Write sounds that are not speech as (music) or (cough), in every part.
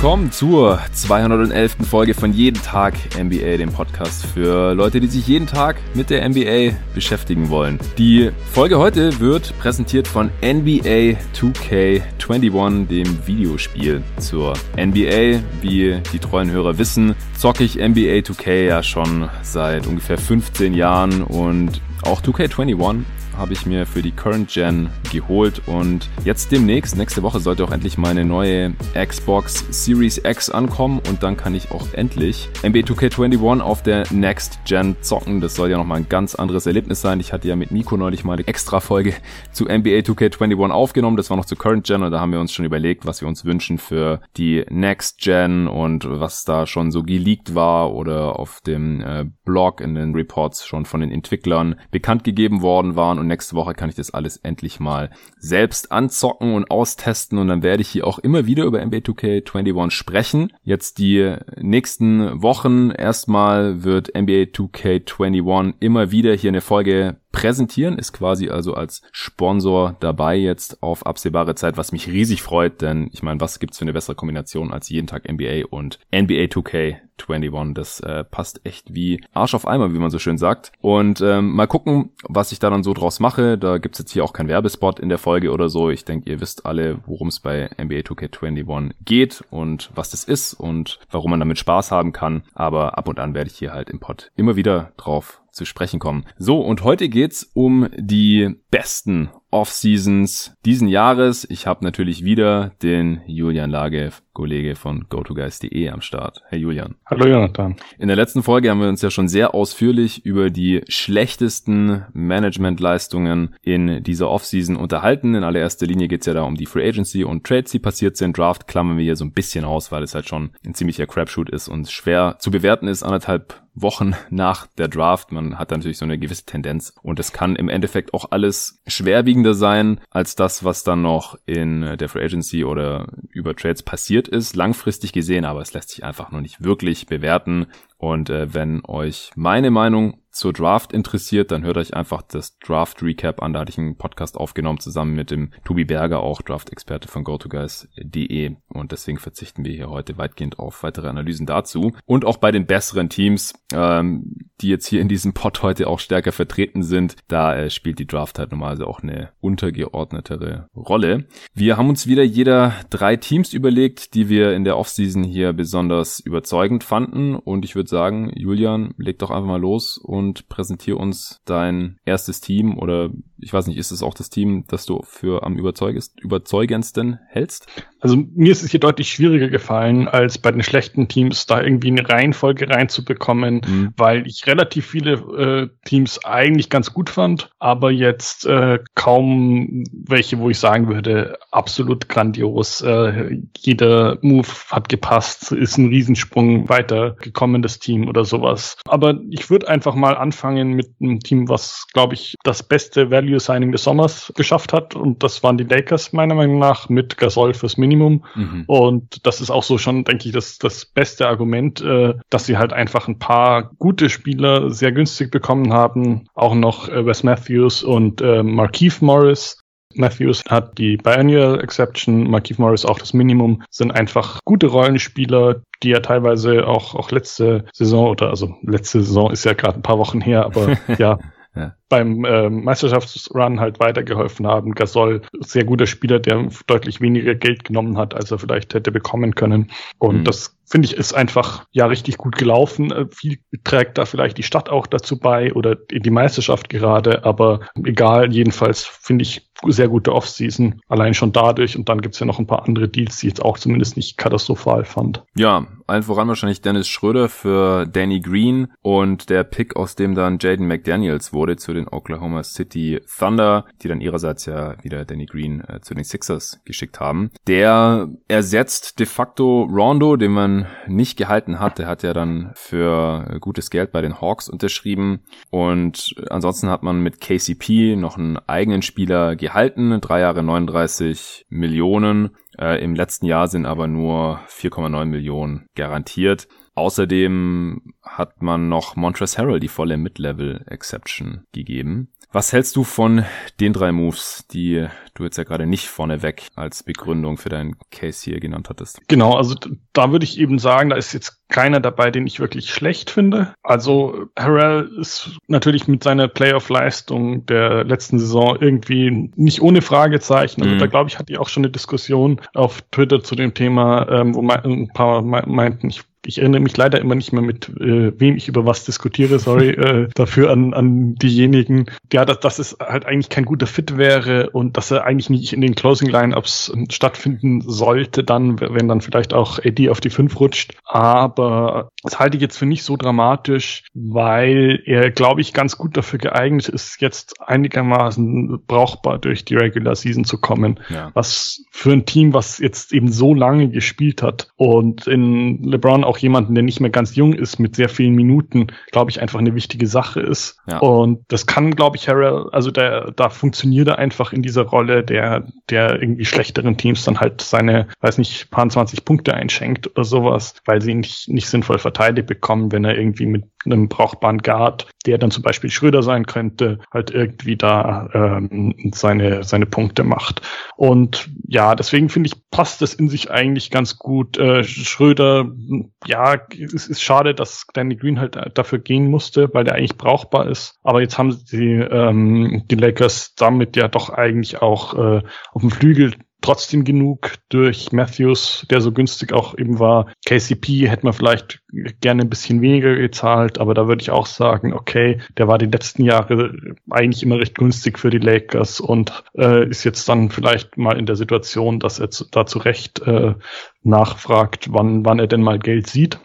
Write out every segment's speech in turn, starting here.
willkommen zur 211. Folge von Jeden Tag NBA, dem Podcast für Leute, die sich jeden Tag mit der NBA beschäftigen wollen. Die Folge heute wird präsentiert von NBA 2K21, dem Videospiel zur NBA. Wie die treuen Hörer wissen, zocke ich NBA 2K ja schon seit ungefähr 15 Jahren und auch 2K21 habe ich mir für die Current Gen geholt und jetzt demnächst, nächste Woche sollte auch endlich meine neue Xbox Series X ankommen und dann kann ich auch endlich NBA 2K21 auf der Next Gen zocken. Das soll ja nochmal ein ganz anderes Erlebnis sein. Ich hatte ja mit Nico neulich mal eine extra Folge zu NBA 2K21 aufgenommen. Das war noch zu Current Gen und da haben wir uns schon überlegt, was wir uns wünschen für die Next Gen und was da schon so geleakt war oder auf dem äh, Blog in den Reports schon von den Entwicklern bekannt gegeben worden waren und nächste Woche kann ich das alles endlich mal selbst anzocken und austesten und dann werde ich hier auch immer wieder über NBA 2K21 sprechen. Jetzt die nächsten Wochen erstmal wird NBA 2K21 immer wieder hier eine Folge präsentieren, ist quasi also als Sponsor dabei jetzt auf absehbare Zeit, was mich riesig freut, denn ich meine, was gibt's für eine bessere Kombination als jeden Tag NBA und NBA 2K21? Das äh, passt echt wie Arsch auf Eimer, wie man so schön sagt. Und ähm, mal gucken, was ich da dann so draus mache. Da gibt's jetzt hier auch keinen Werbespot in der Folge oder so. Ich denke, ihr wisst alle, worum es bei NBA 2K21 geht und was das ist und warum man damit Spaß haben kann. Aber ab und an werde ich hier halt im Pod immer wieder drauf zu sprechen kommen. So, und heute geht's um die besten Off-Seasons diesen Jahres. Ich habe natürlich wieder den Julian Lage, Kollege von GoToGuys.de am Start. Hey Julian. Hallo Jonathan. In der letzten Folge haben wir uns ja schon sehr ausführlich über die schlechtesten Managementleistungen in dieser Off-Season unterhalten. In allererster Linie geht's ja da um die Free Agency und Trades, die passiert sind. Draft klammern wir hier so ein bisschen aus, weil es halt schon ein ziemlicher Crapshoot ist und schwer zu bewerten ist, anderthalb Wochen nach der Draft. Man hat natürlich so eine gewisse Tendenz und es kann im Endeffekt auch alles schwerwiegender sein als das, was dann noch in der Free Agency oder über Trades passiert ist, langfristig gesehen, aber es lässt sich einfach noch nicht wirklich bewerten. Und äh, wenn euch meine Meinung zur Draft interessiert, dann hört euch einfach das Draft Recap an. Da hatte ich einen Podcast aufgenommen zusammen mit dem Tobi Berger, auch Draft-Experte von GoToGuys.de. Und deswegen verzichten wir hier heute weitgehend auf weitere Analysen dazu. Und auch bei den besseren Teams, ähm, die jetzt hier in diesem Pod heute auch stärker vertreten sind, da äh, spielt die Draft halt normalerweise auch eine untergeordnetere Rolle. Wir haben uns wieder jeder drei Teams überlegt, die wir in der Offseason hier besonders überzeugend fanden. Und ich würde sagen, Julian, leg doch einfach mal los und und präsentiere uns dein erstes Team oder ich weiß nicht, ist es auch das Team, das du für am überzeugendsten hältst? Also mir ist es hier deutlich schwieriger gefallen, als bei den schlechten Teams da irgendwie eine Reihenfolge reinzubekommen, mhm. weil ich relativ viele äh, Teams eigentlich ganz gut fand, aber jetzt äh, kaum welche, wo ich sagen würde, absolut grandios. Äh, jeder Move hat gepasst, ist ein Riesensprung weitergekommen, das Team oder sowas. Aber ich würde einfach mal anfangen mit einem Team, was, glaube ich, das beste Value Signing des Sommers geschafft hat. Und das waren die Lakers, meiner Meinung nach, mit Gasol fürs Minimum. Mhm. Und das ist auch so schon, denke ich, das, das beste Argument, äh, dass sie halt einfach ein paar gute Spieler sehr günstig bekommen haben. Auch noch äh, Wes Matthews und äh, Markeith Morris. Matthews hat die Biannual Exception, Markeith Morris auch das Minimum, sind einfach gute Rollenspieler, die ja teilweise auch, auch letzte Saison oder also letzte Saison ist ja gerade ein paar Wochen her, aber (laughs) ja, ja. Beim äh, Meisterschaftsrun halt weitergeholfen haben. Gasol, sehr guter Spieler, der deutlich weniger Geld genommen hat, als er vielleicht hätte bekommen können. Und mhm. das finde ich, ist einfach ja richtig gut gelaufen. Äh, viel trägt da vielleicht die Stadt auch dazu bei oder die Meisterschaft gerade, aber egal, jedenfalls finde ich sehr gute Offseason, allein schon dadurch. Und dann gibt's ja noch ein paar andere Deals, die ich jetzt auch zumindest nicht katastrophal fand. Ja, allen voran wahrscheinlich Dennis Schröder für Danny Green und der Pick, aus dem dann Jaden McDaniels wurde zu den Oklahoma City Thunder, die dann ihrerseits ja wieder Danny Green äh, zu den Sixers geschickt haben. Der ersetzt de facto Rondo, den man nicht gehalten hat. Der hat ja dann für gutes Geld bei den Hawks unterschrieben und ansonsten hat man mit KCP noch einen eigenen Spieler gehalten, drei Jahre 39 Millionen Äh, Im letzten Jahr sind aber nur 4,9 Millionen garantiert. Außerdem hat man noch Montrezl Harrell die volle Mid-Level-Exception gegeben. Was hältst du von den drei Moves, die du jetzt ja gerade nicht vorneweg als Begründung für deinen Case hier genannt hattest? Genau, also da würde ich eben sagen, da ist jetzt keiner dabei, den ich wirklich schlecht finde. Also Harrell ist natürlich mit seiner Playoff-Leistung der letzten Saison irgendwie nicht ohne Fragezeichen. Also mhm. da glaube ich, hatte ich auch schon eine Diskussion auf Twitter zu dem Thema, ähm, wo ein paar meinten, ich ich erinnere mich leider immer nicht mehr mit, äh, wem ich über was diskutiere, sorry, (laughs) äh, dafür an, an diejenigen, ja, dass, dass es halt eigentlich kein guter Fit wäre und dass er eigentlich nicht in den Closing Lineups stattfinden sollte, dann, wenn dann vielleicht auch AD auf die 5 rutscht. Aber das halte ich jetzt für nicht so dramatisch, weil er, glaube ich, ganz gut dafür geeignet ist, jetzt einigermaßen brauchbar durch die Regular Season zu kommen. Ja. Was für ein Team, was jetzt eben so lange gespielt hat und in LeBron auch jemanden, der nicht mehr ganz jung ist, mit sehr vielen Minuten, glaube ich, einfach eine wichtige Sache ist. Ja. Und das kann, glaube ich, Harrell, also der, da funktioniert er einfach in dieser Rolle, der, der irgendwie schlechteren Teams dann halt seine, weiß nicht, paar 20 Punkte einschenkt oder sowas, weil sie nicht, nicht sinnvoll verteidigt bekommen, wenn er irgendwie mit einem brauchbaren Guard, der dann zum Beispiel Schröder sein könnte, halt irgendwie da ähm, seine, seine Punkte macht. Und ja, deswegen finde ich, passt das in sich eigentlich ganz gut. Äh, Schröder, ja, es ist schade, dass Danny Green halt dafür gehen musste, weil der eigentlich brauchbar ist. Aber jetzt haben sie ähm, die Lakers damit ja doch eigentlich auch äh, auf dem Flügel trotzdem genug durch Matthews, der so günstig auch eben war. KCP hätte man vielleicht gerne ein bisschen weniger gezahlt, aber da würde ich auch sagen, okay, der war die letzten Jahre eigentlich immer recht günstig für die Lakers und äh, ist jetzt dann vielleicht mal in der Situation, dass er zu, da zu Recht äh, nachfragt, wann, wann er denn mal Geld sieht.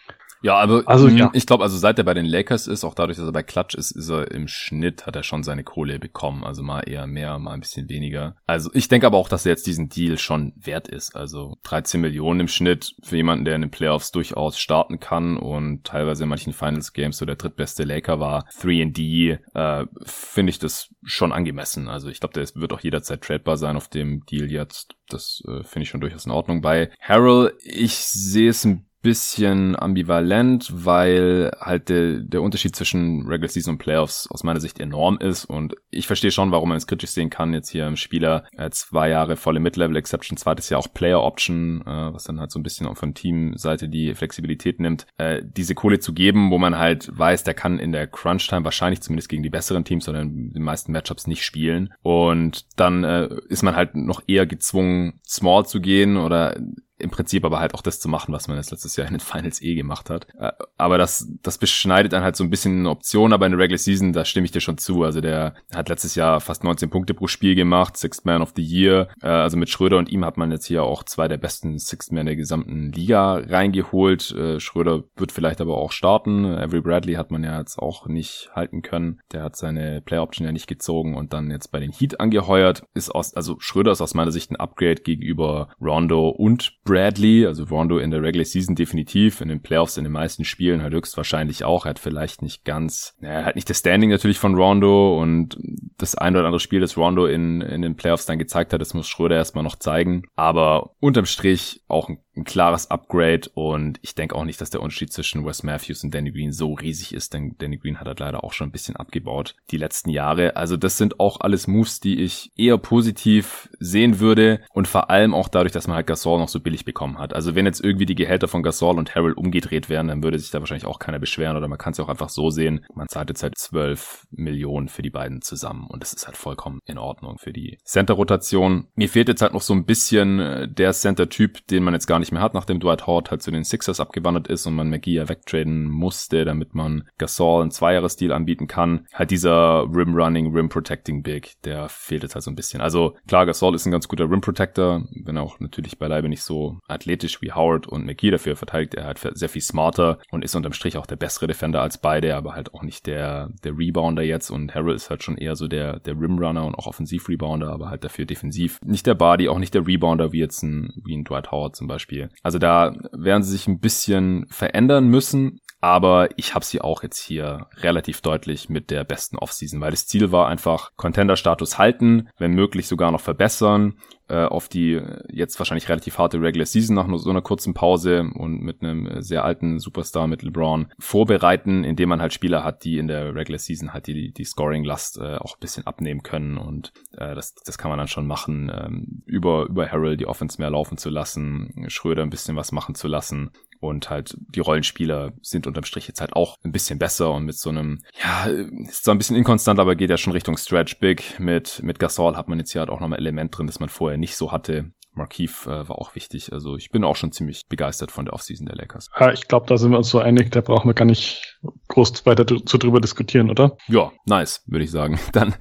Ja, aber also, ja. ich glaube, also seit er bei den Lakers ist, auch dadurch, dass er bei Klatsch ist, ist er im Schnitt, hat er schon seine Kohle bekommen. Also mal eher mehr, mal ein bisschen weniger. Also ich denke aber auch, dass er jetzt diesen Deal schon wert ist. Also 13 Millionen im Schnitt für jemanden, der in den Playoffs durchaus starten kann und teilweise in manchen Finals Games so der drittbeste Laker war. 3D, äh, finde ich das schon angemessen. Also ich glaube, der wird auch jederzeit tradebar sein auf dem Deal jetzt. Das äh, finde ich schon durchaus in Ordnung. Bei Harold, ich sehe es ein bisschen ambivalent, weil halt der, der Unterschied zwischen Regular Season und Playoffs aus meiner Sicht enorm ist. Und ich verstehe schon, warum man es kritisch sehen kann, jetzt hier im Spieler äh, zwei Jahre volle Mid-Level Exception, zweites Jahr auch Player Option, äh, was dann halt so ein bisschen auch von Teamseite die Flexibilität nimmt, äh, diese Kohle zu geben, wo man halt weiß, der kann in der Crunch-Time wahrscheinlich zumindest gegen die besseren Teams oder in den meisten Matchups nicht spielen. Und dann äh, ist man halt noch eher gezwungen, small zu gehen oder im Prinzip aber halt auch das zu machen, was man jetzt letztes Jahr in den Finals eh gemacht hat. Äh, aber das, das beschneidet dann halt so ein bisschen eine Option, aber in der Regular Season, da stimme ich dir schon zu. Also der hat letztes Jahr fast 19 Punkte pro Spiel gemacht, Sixth Man of the Year. Äh, also mit Schröder und ihm hat man jetzt hier auch zwei der besten Sixth Man der gesamten Liga reingeholt. Äh, Schröder wird vielleicht aber auch starten. Avery Bradley hat man ja jetzt auch nicht halten können. Der hat seine Play Option ja nicht gezogen und dann jetzt bei den Heat angeheuert. Ist aus, also Schröder ist aus meiner Sicht ein Upgrade gegenüber Rondo und Bradley, also Rondo in der Regular Season definitiv, in den Playoffs in den meisten Spielen halt höchstwahrscheinlich auch. Er hat vielleicht nicht ganz, er hat nicht das Standing natürlich von Rondo und das ein oder andere Spiel, das Rondo in, in den Playoffs dann gezeigt hat, das muss Schröder erstmal noch zeigen. Aber unterm Strich auch ein ein klares Upgrade und ich denke auch nicht, dass der Unterschied zwischen Wes Matthews und Danny Green so riesig ist, denn Danny Green hat halt leider auch schon ein bisschen abgebaut die letzten Jahre. Also das sind auch alles Moves, die ich eher positiv sehen würde und vor allem auch dadurch, dass man halt Gasol noch so billig bekommen hat. Also wenn jetzt irgendwie die Gehälter von Gasol und Harrell umgedreht wären, dann würde sich da wahrscheinlich auch keiner beschweren oder man kann es auch einfach so sehen. Man zahlt jetzt halt 12 Millionen für die beiden zusammen und das ist halt vollkommen in Ordnung für die Center-Rotation. Mir fehlt jetzt halt noch so ein bisschen äh, der Center-Typ, den man jetzt gar nicht nicht mehr hat, nachdem Dwight Howard halt zu den Sixers abgewandert ist und man McGee ja wegtraden musste, damit man Gasol einen Zweijahresdeal anbieten kann. Halt dieser Rim Running, Rim Protecting Big, der fehlt jetzt halt so ein bisschen. Also klar, Gasol ist ein ganz guter Rim Protector, wenn auch natürlich beileibe nicht so athletisch wie Howard und McGee dafür verteidigt er halt sehr viel smarter und ist unterm Strich auch der bessere Defender als beide, aber halt auch nicht der, der Rebounder jetzt und Harrell ist halt schon eher so der, der Rim Runner und auch Offensiv-Rebounder, aber halt dafür defensiv. Nicht der Body, auch nicht der Rebounder wie jetzt ein, wie ein Dwight Howard zum Beispiel. Beispiel. Also da werden sie sich ein bisschen verändern müssen. Aber ich habe sie auch jetzt hier relativ deutlich mit der besten Offseason, weil das Ziel war einfach Contender-Status halten, wenn möglich sogar noch verbessern äh, auf die jetzt wahrscheinlich relativ harte Regular Season nach so einer kurzen Pause und mit einem sehr alten Superstar mit LeBron vorbereiten, indem man halt Spieler hat, die in der Regular Season halt die, die Scoring-Last äh, auch ein bisschen abnehmen können und äh, das, das kann man dann schon machen, ähm, über, über Harrell die Offense mehr laufen zu lassen, Schröder ein bisschen was machen zu lassen und halt die Rollenspieler sind unterm Strich jetzt halt auch ein bisschen besser und mit so einem, ja, ist zwar ein bisschen inkonstant, aber geht ja schon Richtung Stretch Big. Mit, mit Gasol hat man jetzt hier halt auch nochmal Element drin, das man vorher nicht so hatte. Markeith äh, war auch wichtig. Also ich bin auch schon ziemlich begeistert von der Offseason der Lakers. Ja, ich glaube, da sind wir uns so einig, da brauchen wir gar nicht groß weiter zu drüber diskutieren, oder? Ja, nice, würde ich sagen. (laughs) Dann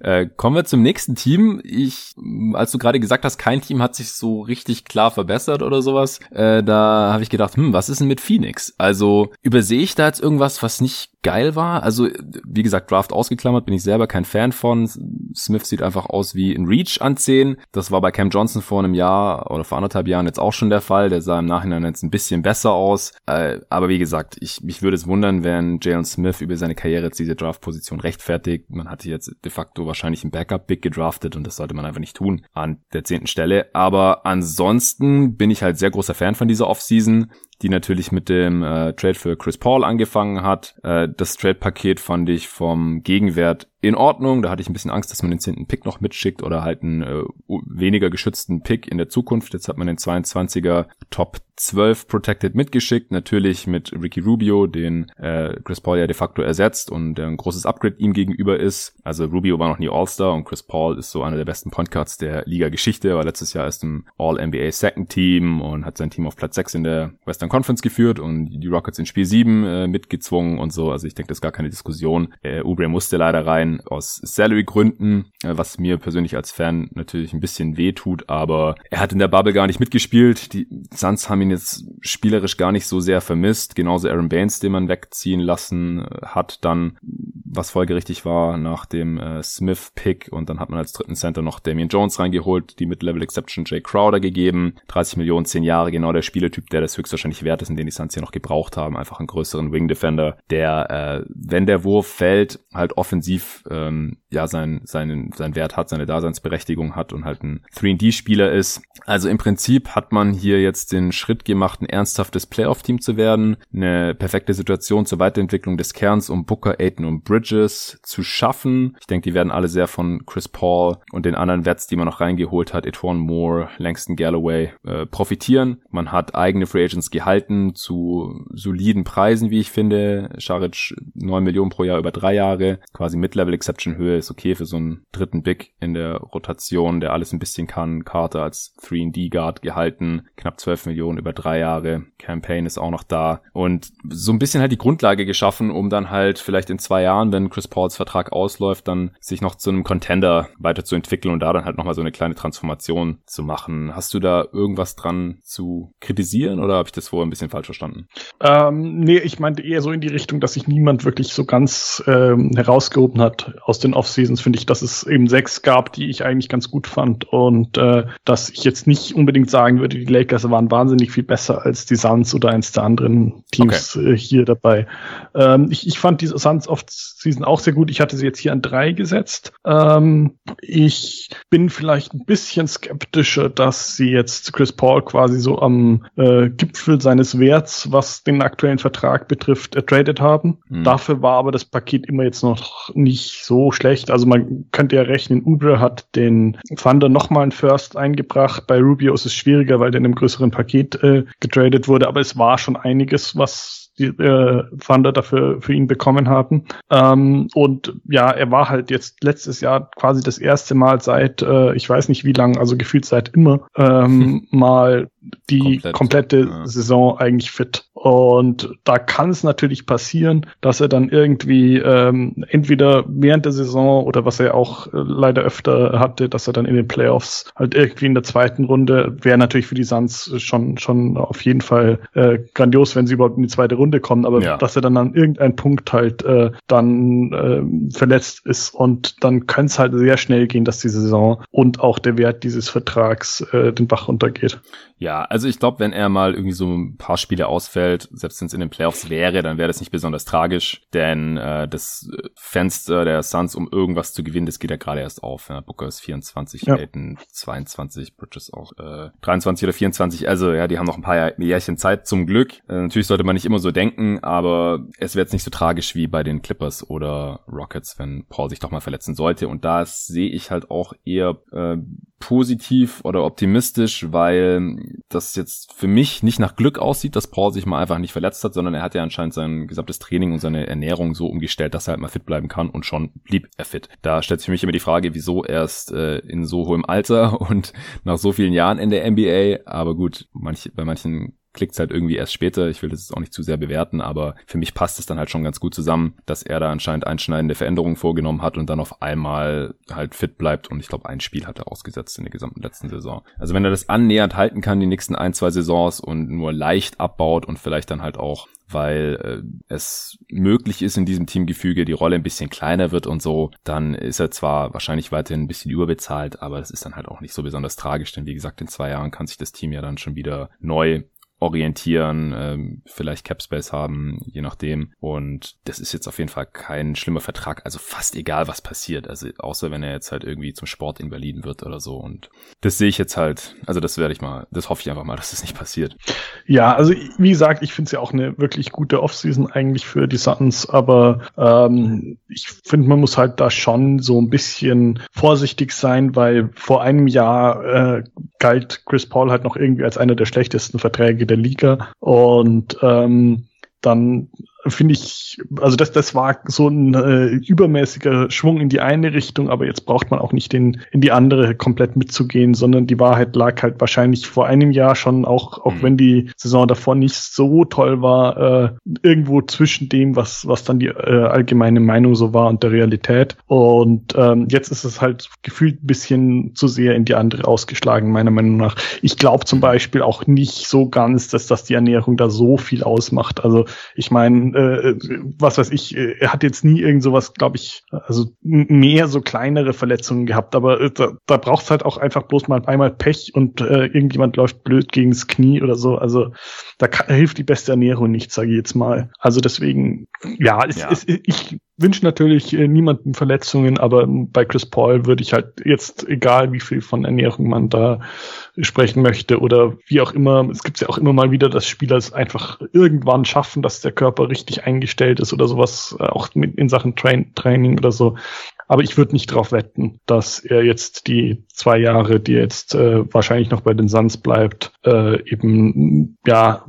äh, kommen wir zum nächsten Team. Ich, als du gerade gesagt hast, kein Team hat sich so richtig klar verbessert oder sowas, äh, da habe ich gedacht, hm, was ist denn mit Phoenix? Also übersehe ich da jetzt irgendwas, was nicht geil war. Also, wie gesagt, Draft ausgeklammert, bin ich selber kein Fan von. Smith sieht einfach aus wie ein Reach an 10. Das war bei Cam Johnson vor einem Jahr oder vor anderthalb Jahren jetzt auch schon der Fall. Der sah im Nachhinein jetzt ein bisschen besser aus. Äh, aber wie gesagt, ich, mich würde es wundern, wenn Jalen Smith über seine Karriere jetzt diese Draft-Position rechtfertigt. Man hatte jetzt de facto wahrscheinlich ein Backup-Big gedraftet und das sollte man einfach nicht tun an der zehnten Stelle. Aber ansonsten bin ich halt sehr großer Fan von dieser Offseason die natürlich mit dem äh, Trade für Chris Paul angefangen hat. Äh, das Trade-Paket fand ich vom Gegenwert in Ordnung. Da hatte ich ein bisschen Angst, dass man den zehnten Pick noch mitschickt oder halt einen äh, weniger geschützten Pick in der Zukunft. Jetzt hat man den 22er Top 12 Protected mitgeschickt. Natürlich mit Ricky Rubio, den äh, Chris Paul ja de facto ersetzt und der ein großes Upgrade ihm gegenüber ist. Also Rubio war noch nie All-Star und Chris Paul ist so einer der besten Point Guards der Liga-Geschichte. War letztes Jahr erst im All-NBA Second Team und hat sein Team auf Platz 6 in der Western Conference geführt und die Rockets in Spiel 7 äh, mitgezwungen und so. Also ich denke, das ist gar keine Diskussion. Äh, Ubre musste leider rein aus Salary-Gründen, äh, was mir persönlich als Fan natürlich ein bisschen weh tut, aber er hat in der Bubble gar nicht mitgespielt. Die Suns haben ihn jetzt spielerisch gar nicht so sehr vermisst. Genauso Aaron Baines, den man wegziehen lassen äh, hat, dann, was folgerichtig war, nach dem äh, Smith-Pick und dann hat man als dritten Center noch Damian Jones reingeholt, die Mid-Level Exception Jay Crowder gegeben. 30 Millionen, 10 Jahre, genau der Spielertyp, der das höchstwahrscheinlich wert ist und den die Suns hier noch gebraucht haben. Einfach einen größeren Wing-Defender, der, äh, wenn der Wurf fällt, halt offensiv ähm, ja sein, seinen, seinen Wert hat, seine Daseinsberechtigung hat und halt ein 3D-Spieler ist. Also im Prinzip hat man hier jetzt den Schritt gemacht, ein ernsthaftes Playoff-Team zu werden, eine perfekte Situation zur Weiterentwicklung des Kerns um Booker, Aiton und Bridges zu schaffen. Ich denke, die werden alle sehr von Chris Paul und den anderen Wets, die man noch reingeholt hat, Etwan Moore, Langston Galloway, äh, profitieren. Man hat eigene Free Agents gehalten zu soliden Preisen, wie ich finde. Scharic 9 Millionen pro Jahr über drei Jahre, quasi Mid-Level Double Exception Höhe ist okay für so einen dritten Big in der Rotation, der alles ein bisschen kann. Carter als 3D Guard gehalten, knapp 12 Millionen über drei Jahre. Campaign ist auch noch da und so ein bisschen halt die Grundlage geschaffen, um dann halt vielleicht in zwei Jahren, wenn Chris Pauls Vertrag ausläuft, dann sich noch zu einem Contender weiterzuentwickeln und da dann halt nochmal so eine kleine Transformation zu machen. Hast du da irgendwas dran zu kritisieren oder habe ich das vorher ein bisschen falsch verstanden? Ähm, nee, ich meinte eher so in die Richtung, dass sich niemand wirklich so ganz ähm, herausgehoben hat aus den Off-Seasons, finde ich, dass es eben sechs gab, die ich eigentlich ganz gut fand. Und äh, dass ich jetzt nicht unbedingt sagen würde, die Lakers waren wahnsinnig viel besser als die Suns oder eins der anderen Teams okay. äh, hier dabei. Ähm, ich, ich fand diese Suns Off-Season auch sehr gut. Ich hatte sie jetzt hier an drei gesetzt. Ähm, ich bin vielleicht ein bisschen skeptischer, dass sie jetzt Chris Paul quasi so am äh, Gipfel seines Werts, was den aktuellen Vertrag betrifft, ertradet haben. Mhm. Dafür war aber das Paket immer jetzt noch nicht so schlecht. Also man könnte ja rechnen, Uber hat den Thunder nochmal ein First eingebracht. Bei Rubio ist es schwieriger, weil der in einem größeren Paket äh, getradet wurde, aber es war schon einiges, was die äh, Thunder dafür für ihn bekommen haben. Ähm, und ja, er war halt jetzt letztes Jahr quasi das erste Mal seit, äh, ich weiß nicht wie lang, also gefühlt seit immer, ähm, mal die Komplett. komplette ja. Saison eigentlich fit. Und da kann es natürlich passieren, dass er dann irgendwie ähm, entweder während der Saison oder was er auch äh, leider öfter hatte, dass er dann in den Playoffs halt irgendwie in der zweiten Runde wäre natürlich für die Suns schon schon auf jeden Fall äh, grandios, wenn sie überhaupt in die zweite Runde kommen. Aber ja. dass er dann an irgendeinem Punkt halt äh, dann äh, verletzt ist und dann könnte es halt sehr schnell gehen, dass die Saison und auch der Wert dieses Vertrags äh, den Bach runtergeht. Ja, also ich glaube, wenn er mal irgendwie so ein paar Spiele ausfällt selbst wenn es in den Playoffs wäre, dann wäre das nicht besonders tragisch, denn äh, das Fenster der Suns, um irgendwas zu gewinnen, das geht ja gerade erst auf. Ja. Booker ist 24, ja. Ayton 22, Bridges auch äh, 23 oder 24. Also ja, die haben noch ein paar Jährchen Zeit zum Glück. Äh, natürlich sollte man nicht immer so denken, aber es wäre jetzt nicht so tragisch wie bei den Clippers oder Rockets, wenn Paul sich doch mal verletzen sollte. Und da sehe ich halt auch eher äh, positiv oder optimistisch, weil das jetzt für mich nicht nach Glück aussieht, dass Paul sich mal einfach nicht verletzt hat, sondern er hat ja anscheinend sein gesamtes Training und seine Ernährung so umgestellt, dass er halt mal fit bleiben kann und schon blieb er fit. Da stellt sich für mich immer die Frage, wieso erst äh, in so hohem Alter (laughs) und nach so vielen Jahren in der NBA, aber gut, manche, bei manchen klickt halt irgendwie erst später. Ich will das jetzt auch nicht zu sehr bewerten, aber für mich passt es dann halt schon ganz gut zusammen, dass er da anscheinend einschneidende Veränderungen vorgenommen hat und dann auf einmal halt fit bleibt. Und ich glaube, ein Spiel hat er ausgesetzt in der gesamten letzten Saison. Also wenn er das annähernd halten kann, die nächsten ein, zwei Saisons und nur leicht abbaut und vielleicht dann halt auch weil äh, es möglich ist in diesem Teamgefüge, die Rolle ein bisschen kleiner wird und so, dann ist er zwar wahrscheinlich weiterhin ein bisschen überbezahlt, aber das ist dann halt auch nicht so besonders tragisch, denn wie gesagt, in zwei Jahren kann sich das Team ja dann schon wieder neu orientieren, ähm, vielleicht Capspace haben, je nachdem. Und das ist jetzt auf jeden Fall kein schlimmer Vertrag. Also fast egal, was passiert. Also außer wenn er jetzt halt irgendwie zum Sport in Berlin wird oder so. Und das sehe ich jetzt halt. Also das werde ich mal, das hoffe ich einfach mal, (laughs) dass das nicht passiert. Ja, also wie gesagt, ich finde es ja auch eine wirklich gute Offseason eigentlich für die Suns. Aber ähm, ich finde, man muss halt da schon so ein bisschen vorsichtig sein, weil vor einem Jahr äh, galt Chris Paul halt noch irgendwie als einer der schlechtesten Verträge der Liga. Und ähm, dann finde ich, also das, das war so ein äh, übermäßiger Schwung in die eine Richtung, aber jetzt braucht man auch nicht in, in die andere komplett mitzugehen, sondern die Wahrheit lag halt wahrscheinlich vor einem Jahr schon, auch, auch mhm. wenn die Saison davor nicht so toll war, äh, irgendwo zwischen dem, was, was dann die äh, allgemeine Meinung so war und der Realität. Und ähm, jetzt ist es halt gefühlt ein bisschen zu sehr in die andere ausgeschlagen, meiner Meinung nach. Ich glaube zum Beispiel auch nicht so ganz, dass das die Ernährung da so viel ausmacht. Also ich meine, äh, was weiß ich, äh, er hat jetzt nie irgend sowas, glaube ich, also mehr so kleinere Verletzungen gehabt, aber äh, da, da braucht es halt auch einfach bloß mal einmal Pech und äh, irgendjemand läuft blöd gegens Knie oder so. Also da kann, hilft die beste Ernährung nicht, sage ich jetzt mal. Also deswegen, ja, es, ja. Es, ich wünsche natürlich äh, niemanden Verletzungen, aber bei Chris Paul würde ich halt jetzt, egal wie viel von Ernährung man da sprechen möchte oder wie auch immer, es gibt ja auch immer mal wieder, dass Spieler es einfach irgendwann schaffen, dass der Körper richtig eingestellt ist oder sowas, äh, auch in Sachen Train Training oder so. Aber ich würde nicht darauf wetten, dass er jetzt die zwei Jahre, die jetzt äh, wahrscheinlich noch bei den Suns bleibt, äh, eben ja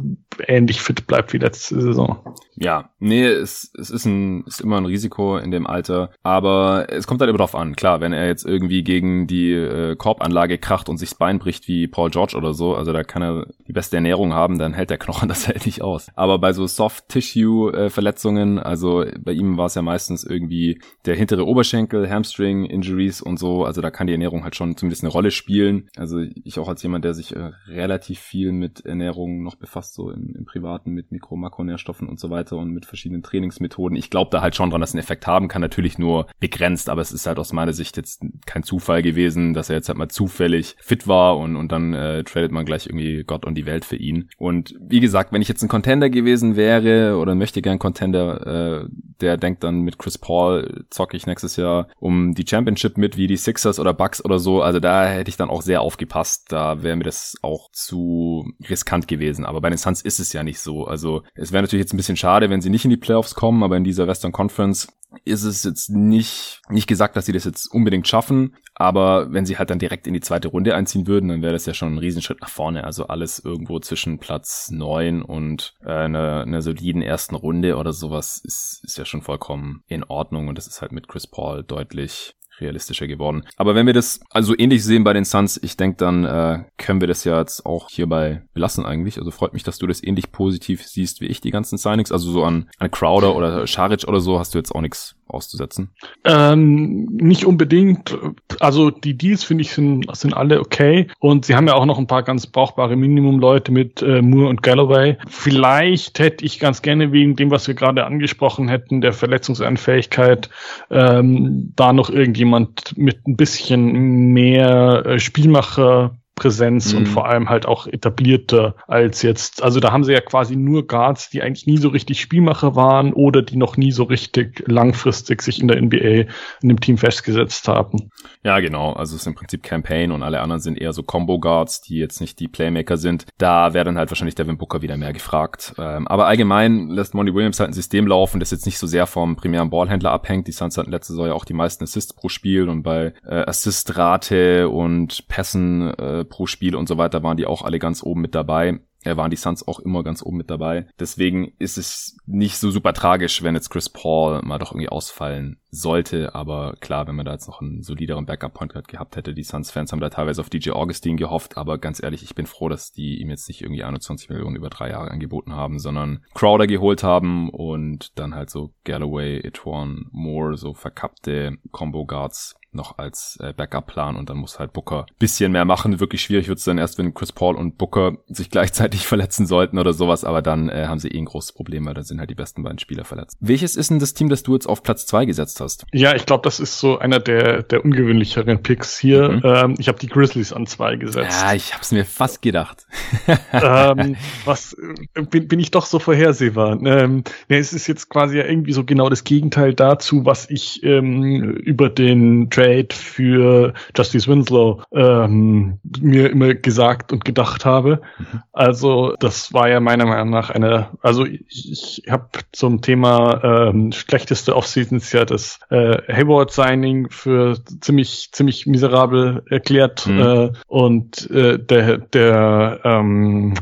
ähnlich fit bleibt wie letzte Saison. Ja, nee, es, es ist, ein, ist immer ein Risiko in dem Alter. Aber es kommt halt immer drauf an. Klar, wenn er jetzt irgendwie gegen die äh, Korbanlage kracht und sich das Bein bricht wie Paul George oder so, also da kann er die beste Ernährung haben, dann hält der Knochen (laughs) das halt nicht aus. Aber bei so Soft-Tissue-Verletzungen, äh, also bei ihm war es ja meistens irgendwie der hintere Oberschenkel, Hamstring-Injuries und so, also da kann die Ernährung halt schon zumindest eine Rolle spielen. Also ich auch als jemand, der sich äh, relativ viel mit Ernährung noch befasst, so im, im Privaten, mit Mikro-, Makronährstoffen und so weiter und mit verschiedenen Trainingsmethoden. Ich glaube da halt schon dran, dass ein Effekt haben kann, natürlich nur begrenzt, aber es ist halt aus meiner Sicht jetzt kein Zufall gewesen, dass er jetzt halt mal zufällig fit war und, und dann äh, tradet man gleich irgendwie Gott und die Welt für ihn. Und wie gesagt, wenn ich jetzt ein Contender gewesen wäre oder möchte gern Contender, äh, der denkt dann mit Chris Paul zocke ich nächstes Jahr um die Championship mit, wie die Sixers oder Bucks oder so. Also da hätte ich dann auch sehr aufgepasst. Da wäre mir das auch zu riskant gewesen. Aber bei den Suns ist es ja nicht so. Also es wäre natürlich jetzt ein bisschen schade, wenn sie nicht in die Playoffs kommen, aber in dieser Western Conference ist es jetzt nicht, nicht gesagt, dass sie das jetzt unbedingt schaffen, aber wenn sie halt dann direkt in die zweite Runde einziehen würden, dann wäre das ja schon ein Riesenschritt nach vorne. Also alles irgendwo zwischen Platz neun und äh, einer, einer soliden ersten Runde oder sowas ist, ist ja schon vollkommen in Ordnung und das ist halt mit Chris Paul deutlich realistischer geworden. Aber wenn wir das also ähnlich sehen bei den Suns, ich denke, dann äh, können wir das ja jetzt auch hierbei belassen eigentlich. Also freut mich, dass du das ähnlich positiv siehst wie ich, die ganzen Signings. Also so an, an Crowder oder Scharic oder so hast du jetzt auch nichts auszusetzen? Ähm, nicht unbedingt. Also die Deals finde ich sind, sind alle okay. Und sie haben ja auch noch ein paar ganz brauchbare Minimum-Leute mit äh, Moore und Galloway. Vielleicht hätte ich ganz gerne wegen dem, was wir gerade angesprochen hätten, der Verletzungsanfähigkeit, ähm, da noch irgendjemand mit ein bisschen mehr äh, Spielmacher Präsenz mhm. und vor allem halt auch etablierter als jetzt. Also da haben sie ja quasi nur Guards, die eigentlich nie so richtig Spielmacher waren oder die noch nie so richtig langfristig sich in der NBA in dem Team festgesetzt haben. Ja, genau. Also es ist im Prinzip Campaign und alle anderen sind eher so Combo Guards, die jetzt nicht die Playmaker sind. Da wäre dann halt wahrscheinlich Devin Booker wieder mehr gefragt. Ähm, aber allgemein lässt Monty Williams halt ein System laufen, das jetzt nicht so sehr vom primären Ballhändler abhängt. Die Suns hatten letzte Saison ja auch die meisten Assists pro Spiel und bei äh, Assistrate und Pässen äh, pro Spiel und so weiter waren die auch alle ganz oben mit dabei er waren die Suns auch immer ganz oben mit dabei. Deswegen ist es nicht so super tragisch, wenn jetzt Chris Paul mal doch irgendwie ausfallen sollte. Aber klar, wenn man da jetzt noch einen solideren Backup-Point Guard gehabt hätte, die Suns-Fans haben da teilweise auf DJ Augustine gehofft. Aber ganz ehrlich, ich bin froh, dass die ihm jetzt nicht irgendwie 21 Millionen über drei Jahre angeboten haben, sondern Crowder geholt haben und dann halt so Galloway, Etwan, Moore, so verkappte Combo Guards noch als äh, Backup-Plan und dann muss halt Booker bisschen mehr machen. Wirklich schwierig wird es dann erst, wenn Chris Paul und Booker sich gleichzeitig (laughs) verletzen sollten oder sowas, aber dann äh, haben sie eh ein großes Problem, weil dann sind halt die besten beiden Spieler verletzt. Welches ist denn das Team, das du jetzt auf Platz zwei gesetzt hast? Ja, ich glaube, das ist so einer der, der ungewöhnlicheren Picks hier. Mhm. Ähm, ich habe die Grizzlies an zwei gesetzt. Ja, ich habe es mir fast gedacht. (laughs) ähm, was äh, bin, bin ich doch so vorhersehbar. Ähm, ne, es ist jetzt quasi ja irgendwie so genau das Gegenteil dazu, was ich ähm, über den Trade für Justice Winslow ähm, mir immer gesagt und gedacht habe. Mhm. Also das war ja meiner Meinung nach eine, also ich, ich habe zum Thema ähm, schlechteste Offseasons ja das äh, Hayward Signing für ziemlich ziemlich miserabel erklärt mhm. äh, und äh, der der ähm,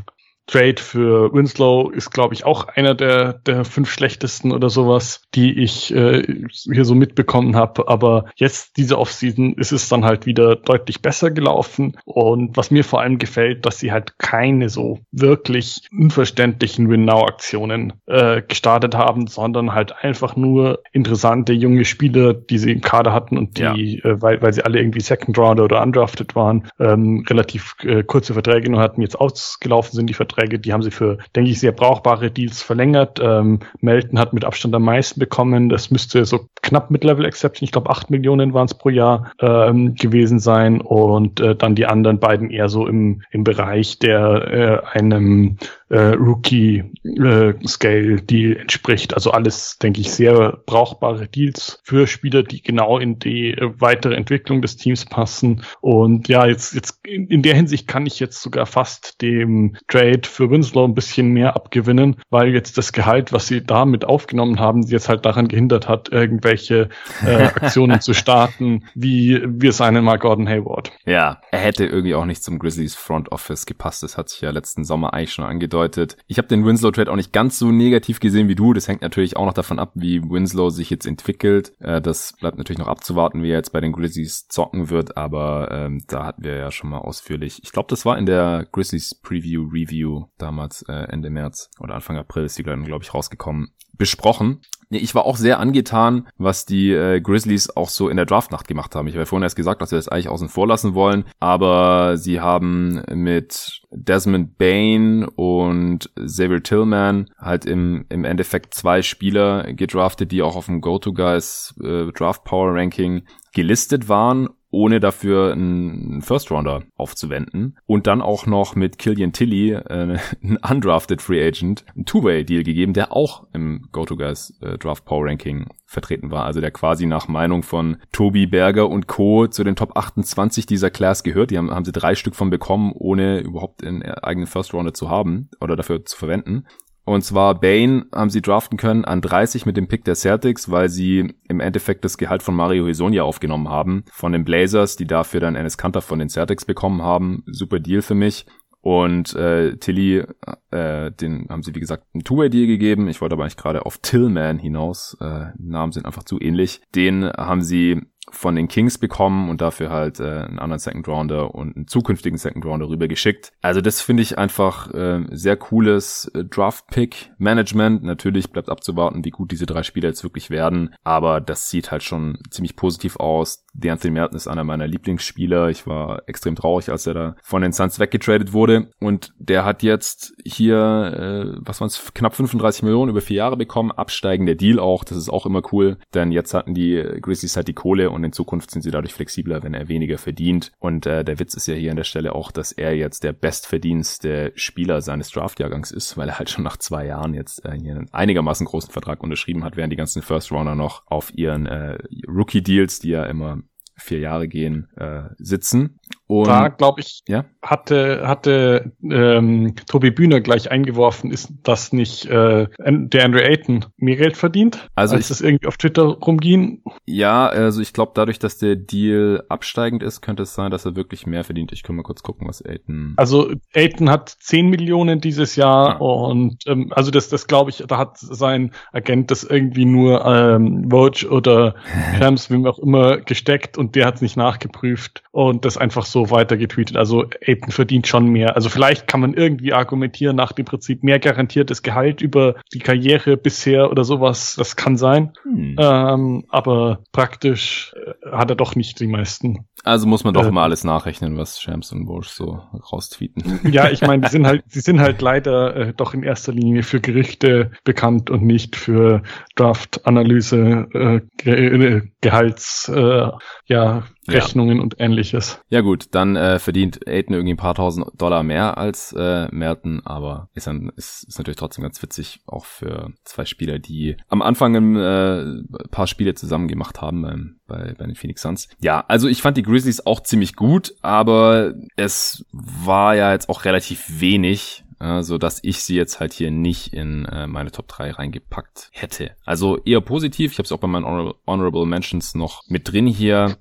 Trade für Winslow ist, glaube ich, auch einer der, der fünf schlechtesten oder sowas, die ich äh, hier so mitbekommen habe. Aber jetzt, diese Offseason, ist es dann halt wieder deutlich besser gelaufen. Und was mir vor allem gefällt, dass sie halt keine so wirklich unverständlichen Win-Now-Aktionen äh, gestartet haben, sondern halt einfach nur interessante junge Spieler, die sie im Kader hatten und die, ja. äh, weil, weil sie alle irgendwie Second Rounder oder undrafted waren, ähm, relativ äh, kurze Verträge nur hatten, jetzt ausgelaufen sind die Verträge Verträge, die haben sie für, denke ich, sehr brauchbare Deals verlängert. Ähm, Melton hat mit Abstand am meisten bekommen. Das müsste so knapp mit Level Exception, ich glaube acht Millionen waren es pro Jahr ähm, gewesen sein. Und äh, dann die anderen beiden eher so im, im Bereich der äh, einem äh, Rookie-Scale äh, Deal entspricht. Also alles, denke ich, sehr brauchbare Deals für Spieler, die genau in die äh, weitere Entwicklung des Teams passen. Und ja, jetzt, jetzt in, in der Hinsicht kann ich jetzt sogar fast dem Trade für Winslow ein bisschen mehr abgewinnen, weil jetzt das Gehalt, was sie damit aufgenommen haben, sie jetzt halt daran gehindert hat, irgendwelche äh, (laughs) Aktionen zu starten, wie wir es einen mal Gordon Hayward. Ja, er hätte irgendwie auch nicht zum Grizzlies Front Office gepasst. Das hat sich ja letzten Sommer eigentlich schon angedeutet angedeutet. Ich habe den Winslow Trade auch nicht ganz so negativ gesehen wie du. Das hängt natürlich auch noch davon ab, wie Winslow sich jetzt entwickelt. Äh, das bleibt natürlich noch abzuwarten, wie er jetzt bei den Grizzlies zocken wird, aber ähm, da hatten wir ja schon mal ausführlich. Ich glaube, das war in der Grizzlies Preview Review damals äh, Ende März oder Anfang April ist die dann glaube ich rausgekommen besprochen. Nee, ich war auch sehr angetan, was die äh, Grizzlies auch so in der Draftnacht gemacht haben. Ich habe ja vorhin erst gesagt, dass wir das eigentlich außen vor lassen wollen, aber sie haben mit Desmond Bain und Xavier Tillman halt im, im Endeffekt zwei Spieler gedraftet, die auch auf dem Go-To-Guys äh, Draft Power Ranking gelistet waren ohne dafür einen First Rounder aufzuwenden und dann auch noch mit Killian Tilly äh, (laughs) einen undrafted Free Agent einen Two-Way-Deal gegeben, der auch im Go-To-Guys äh, Draft Power Ranking vertreten war, also der quasi nach Meinung von Tobi Berger und Co. zu den Top 28 dieser Class gehört. Die haben, haben sie drei Stück von bekommen, ohne überhaupt einen eigenen First Rounder zu haben oder dafür zu verwenden. Und zwar Bane haben sie draften können an 30 mit dem Pick der Celtics, weil sie im Endeffekt das Gehalt von Mario Hesonia aufgenommen haben. Von den Blazers, die dafür dann Ennis Kanter von den Celtics bekommen haben. Super Deal für mich. Und äh, Tilly, äh, den haben sie wie gesagt einen Two-Way-Deal gegeben. Ich wollte aber eigentlich gerade auf Tillman hinaus. Äh, Namen sind einfach zu ähnlich. Den haben sie von den Kings bekommen und dafür halt äh, einen anderen Second Rounder und einen zukünftigen Second Rounder rüber geschickt. Also das finde ich einfach äh, sehr cooles äh, Draft Pick Management. Natürlich bleibt abzuwarten, wie gut diese drei Spieler jetzt wirklich werden, aber das sieht halt schon ziemlich positiv aus. D'Anthony Merton ist einer meiner Lieblingsspieler. Ich war extrem traurig, als er da von den Suns weggetradet wurde und der hat jetzt hier, äh, was waren es, knapp 35 Millionen über vier Jahre bekommen, absteigender Deal auch. Das ist auch immer cool, denn jetzt hatten die Grizzlies halt die Kohle und in Zukunft sind sie dadurch flexibler, wenn er weniger verdient. Und äh, der Witz ist ja hier an der Stelle auch, dass er jetzt der bestverdienste Spieler seines Draftjahrgangs ist, weil er halt schon nach zwei Jahren jetzt äh, hier einen einigermaßen großen Vertrag unterschrieben hat, während die ganzen First Rounder noch auf ihren äh, Rookie-Deals, die ja immer vier Jahre gehen, äh, sitzen. Und da, glaube ich, ja? hatte, hatte ähm, Tobi Bühner gleich eingeworfen, ist das nicht äh, der Andrew Ayton mehr Geld verdient, also als es irgendwie auf Twitter rumging? Ja, also ich glaube, dadurch, dass der Deal absteigend ist, könnte es sein, dass er wirklich mehr verdient. Ich kann mal kurz gucken, was Ayton... Also Ayton hat 10 Millionen dieses Jahr ah. und ähm, also das, das glaube ich, da hat sein Agent das irgendwie nur ähm, Vogue oder (laughs) Rams, wie auch immer, gesteckt und der hat es nicht nachgeprüft und das einfach so weiter getweetet. Also Aiden verdient schon mehr. Also vielleicht kann man irgendwie argumentieren nach dem Prinzip mehr garantiertes Gehalt über die Karriere bisher oder sowas. Das kann sein. Hm. Ähm, aber praktisch äh, hat er doch nicht die meisten. Also muss man doch äh, mal alles nachrechnen, was Shams und Bush so raustweeten. (laughs) Ja, ich meine, die sind halt, (laughs) sie sind halt leider äh, doch in erster Linie für Gerichte bekannt und nicht für Draft-Analyse, äh, Ge Gehalts, äh, ja, Rechnungen ja. und ähnliches. Ja gut, dann äh, verdient Aiden irgendwie ein paar tausend Dollar mehr als äh, Merton, aber ist dann ist, ist natürlich trotzdem ganz witzig, auch für zwei Spieler, die am Anfang ein äh, paar Spiele zusammen gemacht haben beim, bei, bei den Phoenix Suns. Ja, also ich fand die Grizzlies auch ziemlich gut, aber es war ja jetzt auch relativ wenig äh, so dass ich sie jetzt halt hier nicht in äh, meine Top 3 reingepackt hätte. Also eher positiv. Ich habe es auch bei meinen Honorable Mentions noch mit drin hier.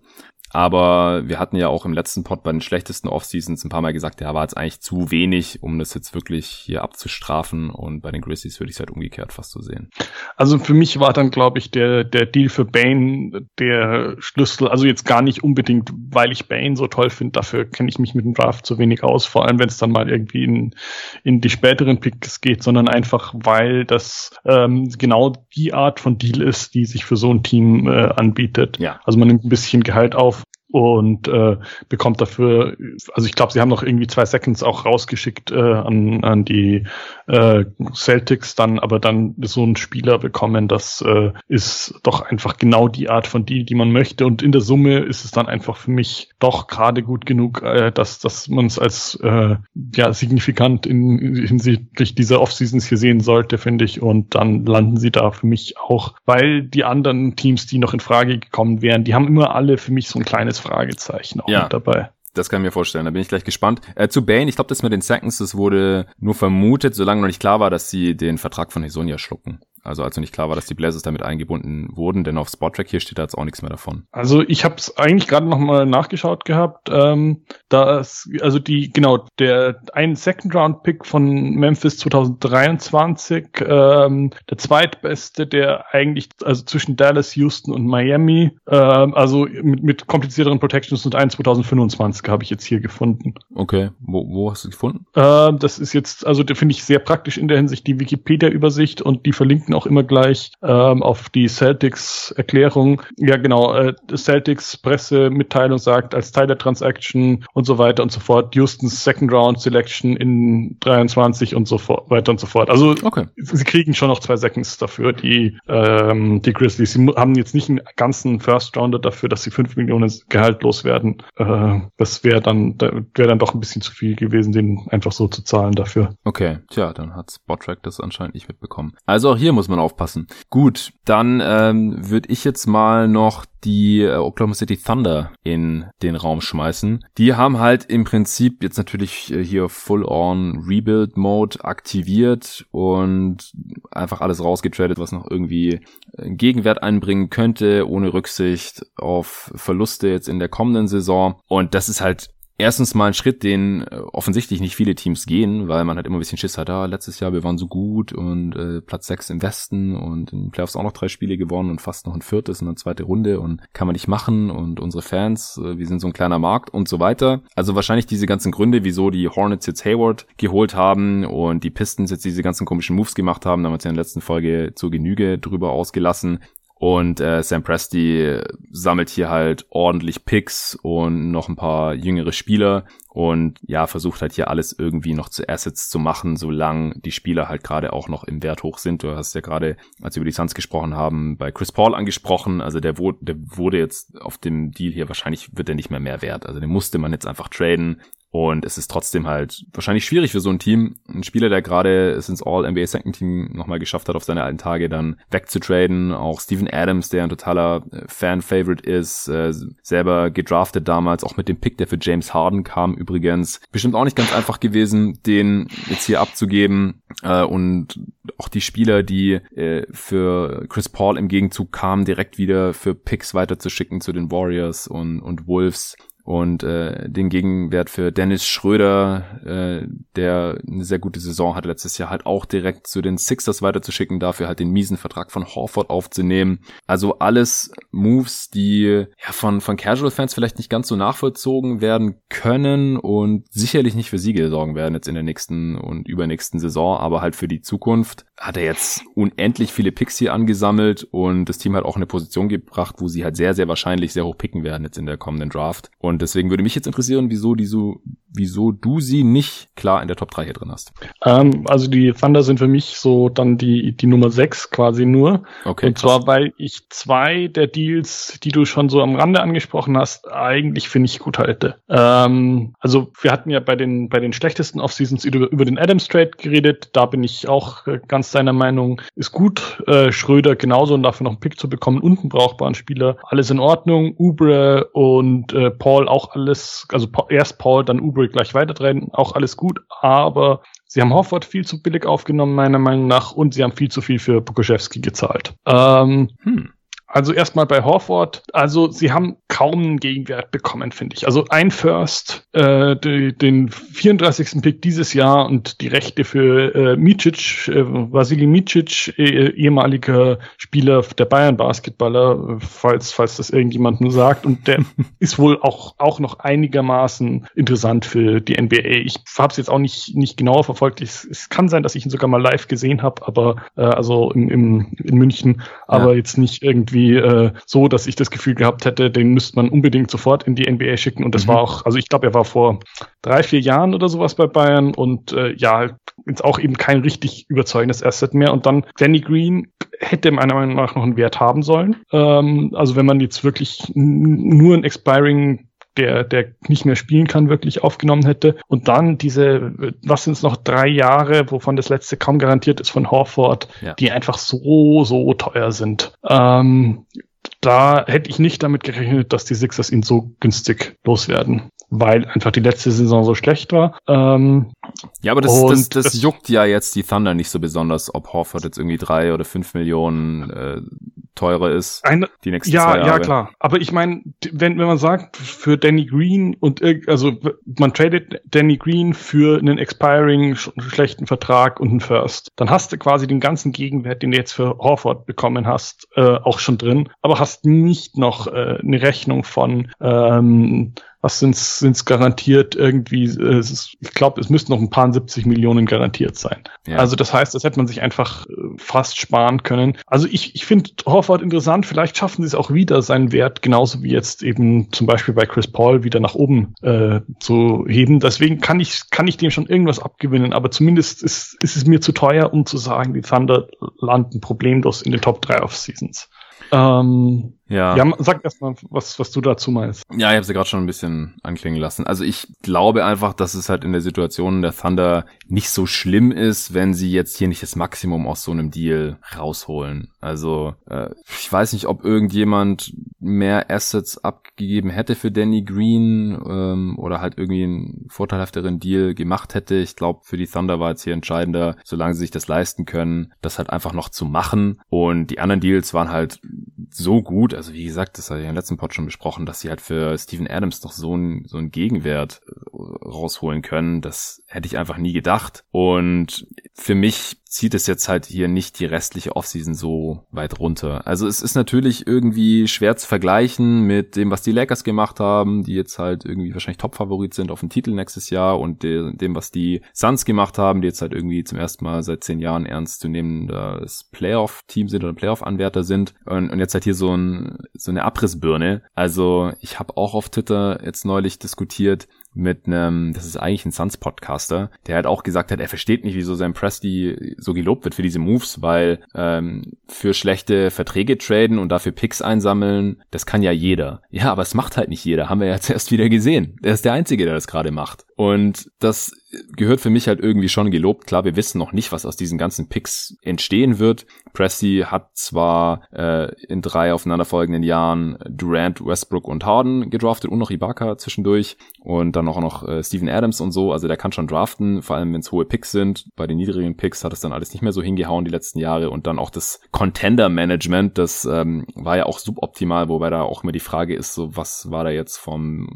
Aber wir hatten ja auch im letzten Pod bei den schlechtesten Offseasons ein paar Mal gesagt, ja, war jetzt eigentlich zu wenig, um das jetzt wirklich hier abzustrafen. Und bei den Grizzlies würde ich es halt umgekehrt fast so sehen. Also für mich war dann, glaube ich, der, der Deal für Bane der Schlüssel. Also jetzt gar nicht unbedingt, weil ich Bane so toll finde. Dafür kenne ich mich mit dem Draft zu wenig aus. Vor allem, wenn es dann mal irgendwie in, in die späteren Picks geht, sondern einfach, weil das ähm, genau die Art von Deal ist, die sich für so ein Team äh, anbietet. Ja. Also man nimmt ein bisschen Gehalt auf und äh, bekommt dafür, also ich glaube, sie haben noch irgendwie zwei Seconds auch rausgeschickt äh, an, an die äh, Celtics dann, aber dann so einen Spieler bekommen, das äh, ist doch einfach genau die Art von Deal, die man möchte. Und in der Summe ist es dann einfach für mich doch gerade gut genug, äh, dass, dass man es als äh, ja signifikant in, hinsichtlich dieser Offseasons hier sehen sollte, finde ich. Und dann landen sie da für mich auch, weil die anderen Teams, die noch in Frage gekommen wären, die haben immer alle für mich so ein kleines als Fragezeichen auch ja. mit dabei. Das kann ich mir vorstellen, da bin ich gleich gespannt. Äh, zu Bane, ich glaube, das mit den Seconds, das wurde nur vermutet, solange noch nicht klar war, dass sie den Vertrag von Hesonia schlucken. Also als noch nicht klar war, dass die Blazers damit eingebunden wurden, denn auf Spottrack hier steht da jetzt auch nichts mehr davon. Also ich habe es eigentlich gerade noch mal nachgeschaut gehabt. Ähm, da also die genau der ein Second Round Pick von Memphis 2023, ähm, der zweitbeste, der eigentlich also zwischen Dallas, Houston und Miami, ähm, also mit, mit komplizierteren Protections und ein 2025 habe ich jetzt hier gefunden. Okay, wo, wo hast du gefunden? Ähm, das ist jetzt also der finde ich sehr praktisch in der Hinsicht die Wikipedia-Übersicht und die verlinken auch immer gleich ähm, auf die Celtics-Erklärung. Ja, genau, äh, Celtics Pressemitteilung sagt, als Teil der Transaction und so weiter und so fort, Houston's Second Round Selection in 23 und so fort, weiter und so fort. Also okay. sie kriegen schon noch zwei Seconds dafür, die, ähm, die Grizzlies. Sie haben jetzt nicht einen ganzen First Rounder dafür, dass sie fünf Millionen Gehalt loswerden. Äh, das wäre dann, wäre dann doch ein bisschen zu viel gewesen, den einfach so zu zahlen dafür. Okay, tja, dann hat Spottrack das anscheinend nicht mitbekommen. Also auch hier muss man aufpassen. Gut, dann ähm, würde ich jetzt mal noch die äh, Oklahoma City Thunder in den Raum schmeißen. Die haben halt im Prinzip jetzt natürlich äh, hier Full-on Rebuild Mode aktiviert und einfach alles rausgetradet, was noch irgendwie einen Gegenwert einbringen könnte, ohne Rücksicht auf Verluste jetzt in der kommenden Saison. Und das ist halt erstens mal ein Schritt, den äh, offensichtlich nicht viele Teams gehen, weil man halt immer ein bisschen Schiss hat, ah, letztes Jahr wir waren so gut und äh, Platz 6 im Westen und in den Playoffs auch noch drei Spiele gewonnen und fast noch ein viertes und eine zweite Runde und kann man nicht machen und unsere Fans, äh, wir sind so ein kleiner Markt und so weiter. Also wahrscheinlich diese ganzen Gründe, wieso die Hornets jetzt Hayward geholt haben und die Pistons jetzt diese ganzen komischen Moves gemacht haben, da haben wir uns ja in der letzten Folge zur Genüge drüber ausgelassen. Und äh, Sam Presti sammelt hier halt ordentlich Picks und noch ein paar jüngere Spieler und ja, versucht halt hier alles irgendwie noch zu Assets zu machen, solange die Spieler halt gerade auch noch im Wert hoch sind. Du hast ja gerade, als wir über die Suns gesprochen haben, bei Chris Paul angesprochen. Also der wurde, der wurde jetzt auf dem Deal hier wahrscheinlich wird er nicht mehr mehr wert. Also den musste man jetzt einfach traden. Und es ist trotzdem halt wahrscheinlich schwierig für so ein Team. Ein Spieler, der gerade es ins All-NBA Second Team nochmal geschafft hat, auf seine alten Tage dann wegzutraden. Auch Steven Adams, der ein totaler äh, Fan-Favorite ist, äh, selber gedraftet damals, auch mit dem Pick, der für James Harden kam übrigens. Bestimmt auch nicht ganz einfach gewesen, den jetzt hier abzugeben. Äh, und auch die Spieler, die für Chris Paul im Gegenzug kamen, direkt wieder für Picks weiterzuschicken zu den Warriors und, und Wolves und äh, den Gegenwert für Dennis Schröder, äh, der eine sehr gute Saison hatte letztes Jahr, halt auch direkt zu den Sixers weiterzuschicken, dafür halt den miesen Vertrag von Horford aufzunehmen. Also alles Moves, die ja von, von Casual-Fans vielleicht nicht ganz so nachvollzogen werden können und sicherlich nicht für Siege sorgen werden jetzt in der nächsten und übernächsten Saison, aber halt für die Zukunft hat er jetzt unendlich viele Picks hier angesammelt und das Team hat auch eine Position gebracht, wo sie halt sehr, sehr wahrscheinlich sehr hoch picken werden jetzt in der kommenden Draft. Und deswegen würde mich jetzt interessieren, wieso die so, wieso du sie nicht klar in der Top 3 hier drin hast. Ähm, also die Thunder sind für mich so dann die, die Nummer 6 quasi nur. Okay. Und zwar, weil ich zwei der Deals, die du schon so am Rande angesprochen hast, eigentlich finde ich gut halte. Ähm, also wir hatten ja bei den, bei den schlechtesten Offseasons über, über den Adams Trade geredet. Da bin ich auch äh, ganz ganz deiner Meinung, ist gut. Äh, Schröder genauso und dafür noch einen Pick zu bekommen und einen brauchbaren Spieler. Alles in Ordnung. Ubre und äh, Paul auch alles, also erst Paul, dann Ubre gleich weitertreten, auch alles gut. Aber Sie haben Hofford viel zu billig aufgenommen, meiner Meinung nach, und sie haben viel zu viel für Bukoszewski gezahlt. Ähm, hm. Also erstmal bei Horford, also sie haben kaum einen Gegenwert bekommen, finde ich. Also ein First, äh, die, den 34. Pick dieses Jahr und die Rechte für äh, Micic, äh, Vasili Micic, eh, ehemaliger Spieler der Bayern Basketballer, falls falls das irgendjemandem sagt und der (laughs) ist wohl auch auch noch einigermaßen interessant für die NBA. Ich habe es jetzt auch nicht nicht genauer verfolgt. Ich, es kann sein, dass ich ihn sogar mal live gesehen habe, aber äh, also im, im, in München, aber ja. jetzt nicht irgendwie irgendwie äh, so, dass ich das Gefühl gehabt hätte, den müsste man unbedingt sofort in die NBA schicken. Und das mhm. war auch, also ich glaube, er war vor drei, vier Jahren oder sowas bei Bayern und äh, ja, jetzt auch eben kein richtig überzeugendes Asset mehr. Und dann Danny Green hätte meiner Meinung nach noch einen Wert haben sollen. Ähm, also wenn man jetzt wirklich nur ein Expiring der, der nicht mehr spielen kann, wirklich aufgenommen hätte. Und dann diese, was sind es noch, drei Jahre, wovon das letzte kaum garantiert ist von Horford, ja. die einfach so, so teuer sind. Ähm, da hätte ich nicht damit gerechnet, dass die Sixers ihn so günstig loswerden weil einfach die letzte Saison so schlecht war. Ähm, ja, aber das, das, das, das, juckt ja jetzt die Thunder nicht so besonders, ob Horford jetzt irgendwie drei oder fünf Millionen äh, teurer ist. Eine, die nächsten ja, zwei Jahre. Ja, klar. Aber ich meine, wenn, wenn man sagt, für Danny Green und also man tradet Danny Green für einen expiring sch schlechten Vertrag und einen First, dann hast du quasi den ganzen Gegenwert, den du jetzt für Horford bekommen hast, äh, auch schon drin, aber hast nicht noch äh, eine Rechnung von ähm, was sind es garantiert irgendwie, äh, ist, ich glaube, es müssten noch ein paar 70 Millionen garantiert sein. Ja. Also das heißt, das hätte man sich einfach äh, fast sparen können. Also ich, ich finde Horford interessant, vielleicht schaffen sie es auch wieder, seinen Wert genauso wie jetzt eben zum Beispiel bei Chris Paul wieder nach oben äh, zu heben. Deswegen kann ich, kann ich dem schon irgendwas abgewinnen, aber zumindest ist, ist es mir zu teuer, um zu sagen, die Thunder landen problemlos in den Top 3 Off-Seasons. Ähm, ja. ja, sag erstmal, was, was du dazu meinst. Ja, ich habe sie gerade schon ein bisschen anklingen lassen. Also ich glaube einfach, dass es halt in der Situation der Thunder nicht so schlimm ist, wenn sie jetzt hier nicht das Maximum aus so einem Deal rausholen. Also äh, ich weiß nicht, ob irgendjemand mehr Assets abgegeben hätte für Danny Green ähm, oder halt irgendwie einen vorteilhafteren Deal gemacht hätte. Ich glaube, für die Thunder war jetzt hier entscheidender, solange sie sich das leisten können, das halt einfach noch zu machen. Und die anderen Deals waren halt so gut, also wie gesagt, das hatte ich im letzten Pod schon besprochen, dass sie halt für Steven Adams noch so ein so ein Gegenwert äh, rausholen können, dass hätte ich einfach nie gedacht. Und für mich zieht es jetzt halt hier nicht die restliche Offseason so weit runter. Also es ist natürlich irgendwie schwer zu vergleichen mit dem, was die Lakers gemacht haben, die jetzt halt irgendwie wahrscheinlich Top-Favorit sind auf den Titel nächstes Jahr und dem, was die Suns gemacht haben, die jetzt halt irgendwie zum ersten Mal seit zehn Jahren ernst zu nehmen das Playoff-Team sind oder Playoff-Anwärter sind und, und jetzt halt hier so, ein, so eine Abrissbirne. Also ich habe auch auf Twitter jetzt neulich diskutiert, mit einem, das ist eigentlich ein Suns-Podcaster, der halt auch gesagt hat, er versteht nicht, wieso Sam Presti so gelobt wird für diese Moves, weil ähm, für schlechte Verträge traden und dafür Picks einsammeln, das kann ja jeder. Ja, aber es macht halt nicht jeder, haben wir ja (laughs) zuerst wieder gesehen. Er ist der Einzige, der das gerade macht. Und das gehört für mich halt irgendwie schon gelobt. Klar, wir wissen noch nicht, was aus diesen ganzen Picks entstehen wird. Presti hat zwar äh, in drei aufeinanderfolgenden Jahren Durant, Westbrook und Harden gedraftet und noch Ibaka zwischendurch und dann auch noch äh, Steven Adams und so. Also der kann schon draften, vor allem wenn es hohe Picks sind. Bei den niedrigen Picks hat es dann alles nicht mehr so hingehauen die letzten Jahre und dann auch das Contender-Management, das ähm, war ja auch suboptimal, wobei da auch immer die Frage ist, so was war da jetzt vom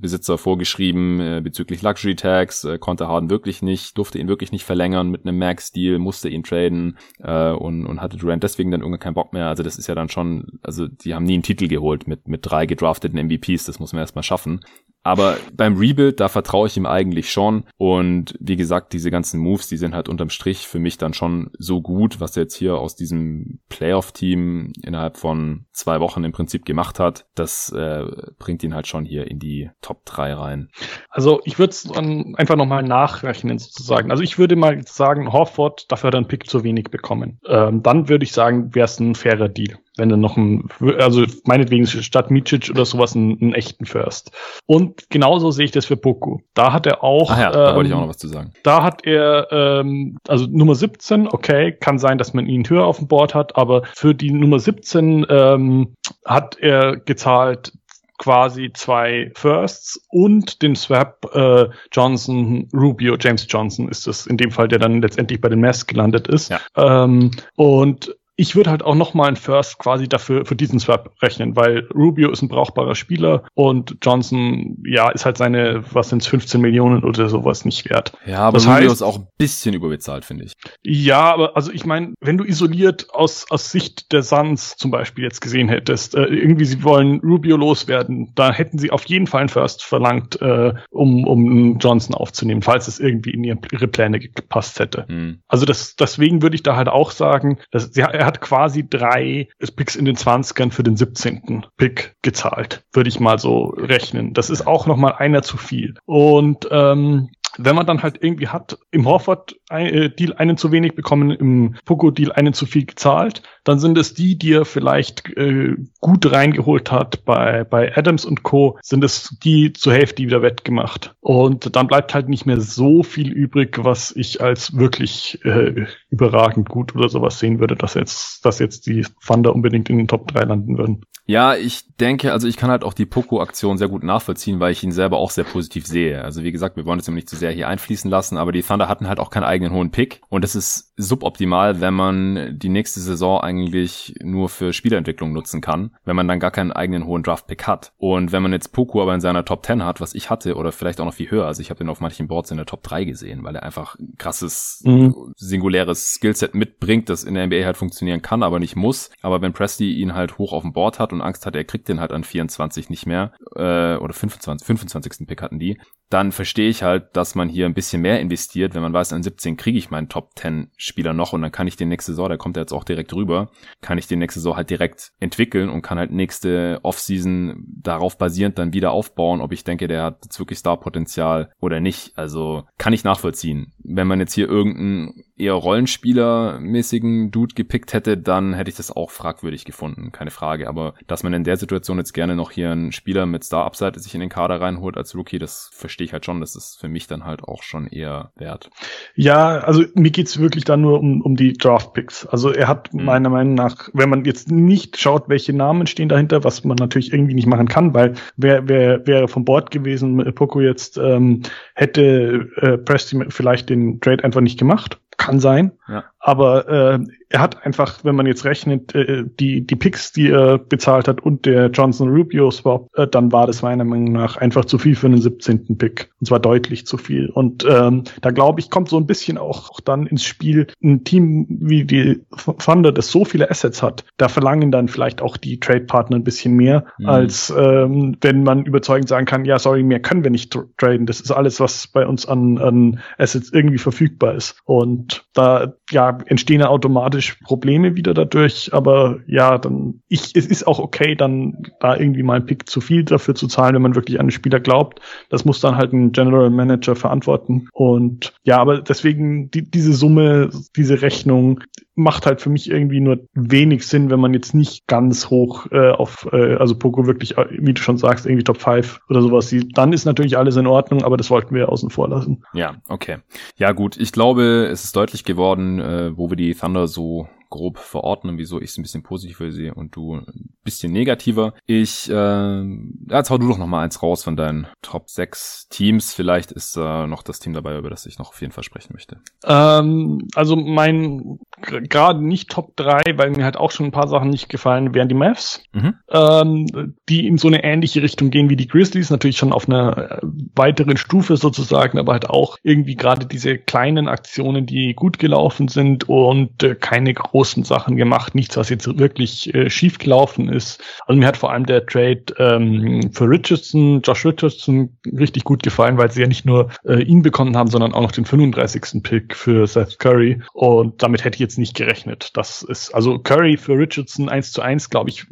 Besitzer vorgeschrieben äh, bezüglich Luxury Tags, äh, konnte Harden wirklich nicht, durfte ihn wirklich nicht verlängern mit einem Max-Deal, musste ihn traden äh, und, und hatte Durant deswegen dann irgendwann keinen Bock mehr. Also das ist ja dann schon, also die haben nie einen Titel geholt mit, mit drei gedrafteten MVPs, das muss man erstmal schaffen. Aber beim Rebuild, da vertraue ich ihm eigentlich schon. Und wie gesagt, diese ganzen Moves, die sind halt unterm Strich für mich dann schon so gut, was er jetzt hier aus diesem Playoff-Team innerhalb von zwei Wochen im Prinzip gemacht hat. Das äh, bringt ihn halt schon hier in die Top 3 rein. Also ich würde es einfach nochmal nachrechnen sozusagen. Also ich würde mal sagen, Horford, dafür hat er einen Pick zu wenig bekommen. Ähm, dann würde ich sagen, wäre es ein fairer Deal wenn dann noch ein, also meinetwegen statt Micic oder sowas einen, einen echten First. Und genauso sehe ich das für Poku. Da hat er auch. Ach ja, da wollte ich auch noch was zu sagen. Da hat er, ähm, also Nummer 17, okay, kann sein, dass man ihn höher auf dem Board hat, aber für die Nummer 17 ähm, hat er gezahlt quasi zwei Firsts und den Swap äh, Johnson, Rubio, James Johnson ist es in dem Fall, der dann letztendlich bei den Mavs gelandet ist. Ja. Ähm, und ich würde halt auch noch mal ein First quasi dafür für diesen Swap rechnen, weil Rubio ist ein brauchbarer Spieler und Johnson, ja, ist halt seine, was sind's, 15 Millionen oder sowas nicht wert. Ja, aber das Rubio heißt, ist auch ein bisschen überbezahlt, finde ich. Ja, aber also ich meine, wenn du isoliert aus, aus Sicht der Suns zum Beispiel jetzt gesehen hättest, äh, irgendwie sie wollen Rubio loswerden, da hätten sie auf jeden Fall ein First verlangt, äh, um, um Johnson aufzunehmen, falls es irgendwie in ihre Pläne gepasst hätte. Hm. Also das, deswegen würde ich da halt auch sagen, dass sie, er hat quasi drei Picks in den 20ern für den 17. Pick gezahlt, würde ich mal so rechnen. Das ist auch nochmal einer zu viel. Und ähm, wenn man dann halt irgendwie hat, im Horford-Deal einen zu wenig bekommen, im Poco-Deal einen zu viel gezahlt, dann sind es die, die er vielleicht äh, gut reingeholt hat bei, bei Adams und Co., sind es die zur Hälfte wieder wettgemacht. Und dann bleibt halt nicht mehr so viel übrig, was ich als wirklich äh, überragend gut oder sowas sehen würde, dass jetzt, dass jetzt die Thunder unbedingt in den Top 3 landen würden. Ja, ich denke, also ich kann halt auch die Poco-Aktion sehr gut nachvollziehen, weil ich ihn selber auch sehr positiv sehe. Also wie gesagt, wir wollen es immer nicht zu sehr hier einfließen lassen, aber die Thunder hatten halt auch keinen eigenen hohen Pick und das ist suboptimal, wenn man die nächste Saison eigentlich nur für Spielentwicklung nutzen kann, wenn man dann gar keinen eigenen hohen Draft-Pick hat. Und wenn man jetzt Poco aber in seiner Top 10 hat, was ich hatte, oder vielleicht auch noch viel höher, also ich habe ihn auf manchen Boards in der Top 3 gesehen, weil er einfach ein krasses, mhm. singuläres Skillset mitbringt, das in der NBA halt funktionieren kann, aber nicht muss. Aber wenn Presti ihn halt hoch auf dem Board hat und Angst hat, er kriegt den halt an 24 nicht mehr, äh, oder 25, 25. Pick hatten die, dann verstehe ich halt, dass man hier ein bisschen mehr investiert, wenn man weiß, an 17 kriege ich meinen Top 10 Spieler noch und dann kann ich den nächste Saison, der kommt ja jetzt auch direkt rüber, kann ich den nächste Saison halt direkt entwickeln und kann halt nächste Offseason darauf basierend dann wieder aufbauen, ob ich denke, der hat jetzt wirklich Star-Potenzial oder nicht. Also kann ich nachvollziehen. Wenn man jetzt hier irgendeinen eher Rollenspieler-mäßigen Dude gepickt hätte, dann hätte ich das auch fragwürdig gefunden, keine Frage. Aber dass man in der Situation jetzt gerne noch hier einen Spieler mit Star-Upside sich in den Kader reinholt als Rookie, das verstehe ich halt schon. Das ist für mich dann halt auch schon eher wert. Ja, also mir geht's wirklich dann nur um, um die Draft-Picks. Also er hat mhm. meiner Meinung nach, wenn man jetzt nicht schaut, welche Namen stehen dahinter, was man natürlich irgendwie nicht machen kann, weil wer, wer wäre vom Bord gewesen, Poco jetzt, ähm, hätte äh, Presti vielleicht den Trade einfach nicht gemacht kann sein. Ja. Aber äh, er hat einfach, wenn man jetzt rechnet, äh, die, die Picks, die er bezahlt hat und der Johnson Rubio Swap, äh, dann war das meiner Meinung nach einfach zu viel für einen 17. Pick. Und zwar deutlich zu viel. Und ähm, da glaube ich, kommt so ein bisschen auch, auch dann ins Spiel ein Team wie die Thunder, das so viele Assets hat. Da verlangen dann vielleicht auch die Trade-Partner ein bisschen mehr, mhm. als ähm, wenn man überzeugend sagen kann, ja, sorry, mehr können wir nicht traden. Das ist alles, was bei uns an, an Assets irgendwie verfügbar ist. Und da ja, entstehen ja automatisch Probleme wieder dadurch, aber ja, dann ich, es ist auch okay, dann da irgendwie mal ein Pick zu viel dafür zu zahlen, wenn man wirklich an den Spieler glaubt. Das muss dann halt ein General Manager verantworten. Und ja, aber deswegen die, diese Summe, diese Rechnung macht halt für mich irgendwie nur wenig Sinn, wenn man jetzt nicht ganz hoch äh, auf, äh, also Poco wirklich, äh, wie du schon sagst, irgendwie Top 5 oder sowas sieht. Dann ist natürlich alles in Ordnung, aber das wollten wir außen vor lassen. Ja, okay. Ja gut, ich glaube, es ist deutlich geworden, äh, wo wir die Thunder so grob verordnen, wieso ich es ein bisschen positiver sehe und du ein bisschen negativer. Ich, äh, jetzt hau du doch noch mal eins raus von deinen Top 6 Teams. Vielleicht ist äh, noch das Team dabei, über das ich noch auf jeden Fall sprechen möchte. Ähm, also mein gerade nicht Top 3, weil mir halt auch schon ein paar Sachen nicht gefallen, wären die Mavs, mhm. ähm, die in so eine ähnliche Richtung gehen wie die Grizzlies, natürlich schon auf einer äh, weiteren Stufe sozusagen, aber halt auch irgendwie gerade diese kleinen Aktionen, die gut gelaufen sind und äh, keine großen Sachen gemacht, nichts, was jetzt wirklich äh, schief gelaufen ist. Also mir hat vor allem der Trade ähm, für Richardson, Josh Richardson richtig gut gefallen, weil sie ja nicht nur äh, ihn bekommen haben, sondern auch noch den 35. Pick für Seth Curry und damit hätte ich jetzt nicht gerechnet. Das ist, also Curry für Richardson eins zu eins, glaube ich,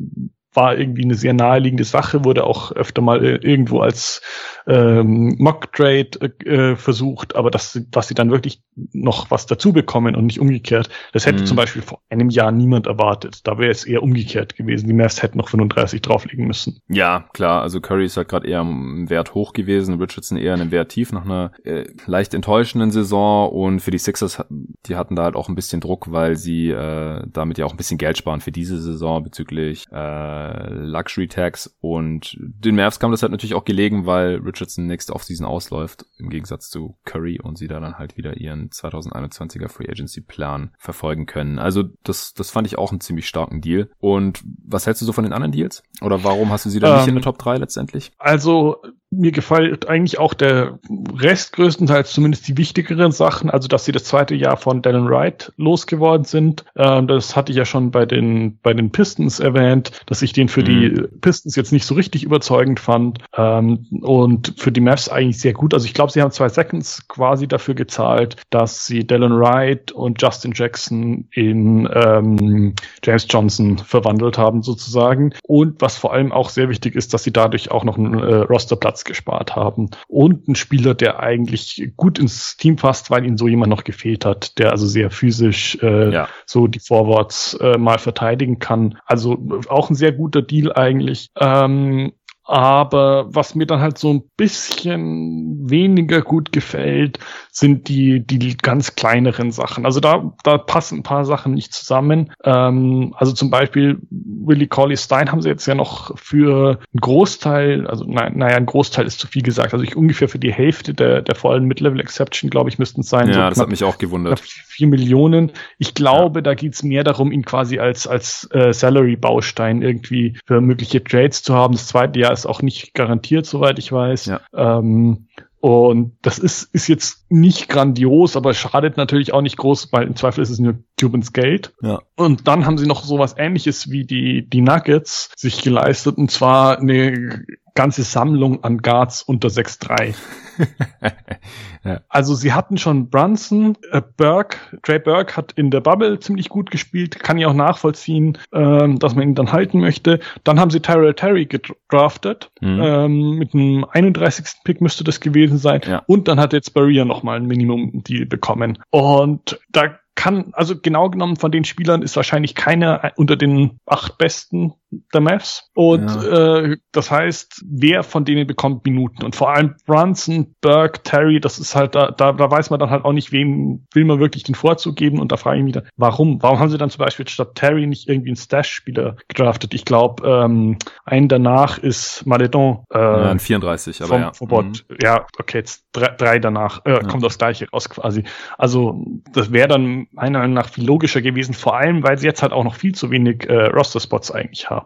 war irgendwie eine sehr naheliegende Sache, wurde auch öfter mal äh, irgendwo als ähm, Mock-Trade äh, versucht, aber dass, dass sie dann wirklich noch was dazu bekommen und nicht umgekehrt, das hätte mhm. zum Beispiel vor einem Jahr niemand erwartet. Da wäre es eher umgekehrt gewesen. Die Mavs hätten noch 35 drauflegen müssen. Ja, klar. Also Curry ist halt gerade eher im Wert hoch gewesen, Richardson eher im Wert tief nach einer äh, leicht enttäuschenden Saison und für die Sixers, die hatten da halt auch ein bisschen Druck, weil sie äh, damit ja auch ein bisschen Geld sparen für diese Saison bezüglich äh, Luxury Tax und den Mavs kam das halt natürlich auch gelegen, weil Richardson nächste Offseason ausläuft, im Gegensatz zu Curry und sie da dann halt wieder ihren 2021er Free Agency Plan verfolgen können. Also das, das fand ich auch einen ziemlich starken Deal. Und was hältst du so von den anderen Deals? Oder warum hast du sie dann ähm, nicht in der Top 3 letztendlich? Also mir gefällt eigentlich auch der Rest größtenteils zumindest die wichtigeren Sachen, also dass sie das zweite Jahr von Dallin Wright losgeworden sind. Ähm, das hatte ich ja schon bei den, bei den Pistons erwähnt, dass ich den für mhm. die Pistons jetzt nicht so richtig überzeugend fand ähm, und für die Mavs eigentlich sehr gut. Also ich glaube, sie haben zwei Seconds quasi dafür gezahlt, dass sie Dallin Wright und Justin Jackson in ähm, James Johnson verwandelt haben sozusagen. Und was vor allem auch sehr wichtig ist, dass sie dadurch auch noch einen äh, Rosterplatz Platz gespart haben. Und ein Spieler, der eigentlich gut ins Team passt, weil ihnen so jemand noch gefehlt hat, der also sehr physisch äh, ja. so die Forwards äh, mal verteidigen kann. Also auch ein sehr guter Deal eigentlich. Ähm, aber was mir dann halt so ein bisschen weniger gut gefällt, sind die, die ganz kleineren Sachen. Also da, da passen ein paar Sachen nicht zusammen. Ähm, also zum Beispiel Willie Colley Stein haben sie jetzt ja noch für einen Großteil, also nein, naja, ein Großteil ist zu viel gesagt. Also ich ungefähr für die Hälfte der, der vollen Mid-Level Exception, glaube ich, müssten es sein. Ja, so das hat mich auch gewundert. Vier Millionen. Ich glaube, ja. da geht's mehr darum, ihn quasi als, als äh, Salary-Baustein irgendwie für mögliche Trades zu haben. Das zweite Jahr ist auch nicht garantiert, soweit ich weiß. Ja. Ähm, und das ist, ist jetzt nicht grandios, aber schadet natürlich auch nicht groß, weil im Zweifel ist es nur Tubens Geld. Ja. Und dann haben sie noch sowas ähnliches wie die, die Nuggets sich geleistet, und zwar eine ganze Sammlung an Guards unter 6'3. (laughs) ja. Also sie hatten schon Brunson, äh, Burke, Trey Burke hat in der Bubble ziemlich gut gespielt, kann ich auch nachvollziehen, ähm, dass man ihn dann halten möchte. Dann haben sie Tyrell Terry gedraftet, mhm. ähm, mit einem 31. Pick müsste das gewesen sein. Ja. Und dann hat jetzt Barrier nochmal ein Minimum-Deal bekommen. Und da kann, also genau genommen von den Spielern ist wahrscheinlich keiner unter den acht besten der Mavs. Und ja. äh, das heißt, wer von denen bekommt Minuten? Und vor allem Brunson, Burke, Terry, das ist halt, da, da, da weiß man dann halt auch nicht, wem will man wirklich den Vorzug geben. Und da frage ich mich dann, warum? Warum haben sie dann zum Beispiel statt Terry nicht irgendwie einen Stash-Spieler gedraftet? Ich glaube, ähm, einen danach ist Maledon. Äh, ja, ein 34, aber vom, ja. Vom mhm. Ja, okay, jetzt drei, drei danach äh, ja. kommt das gleiche raus quasi. Also das wäre dann meiner Meinung nach viel logischer gewesen, vor allem, weil sie jetzt halt auch noch viel zu wenig äh, Roster-Spots eigentlich haben.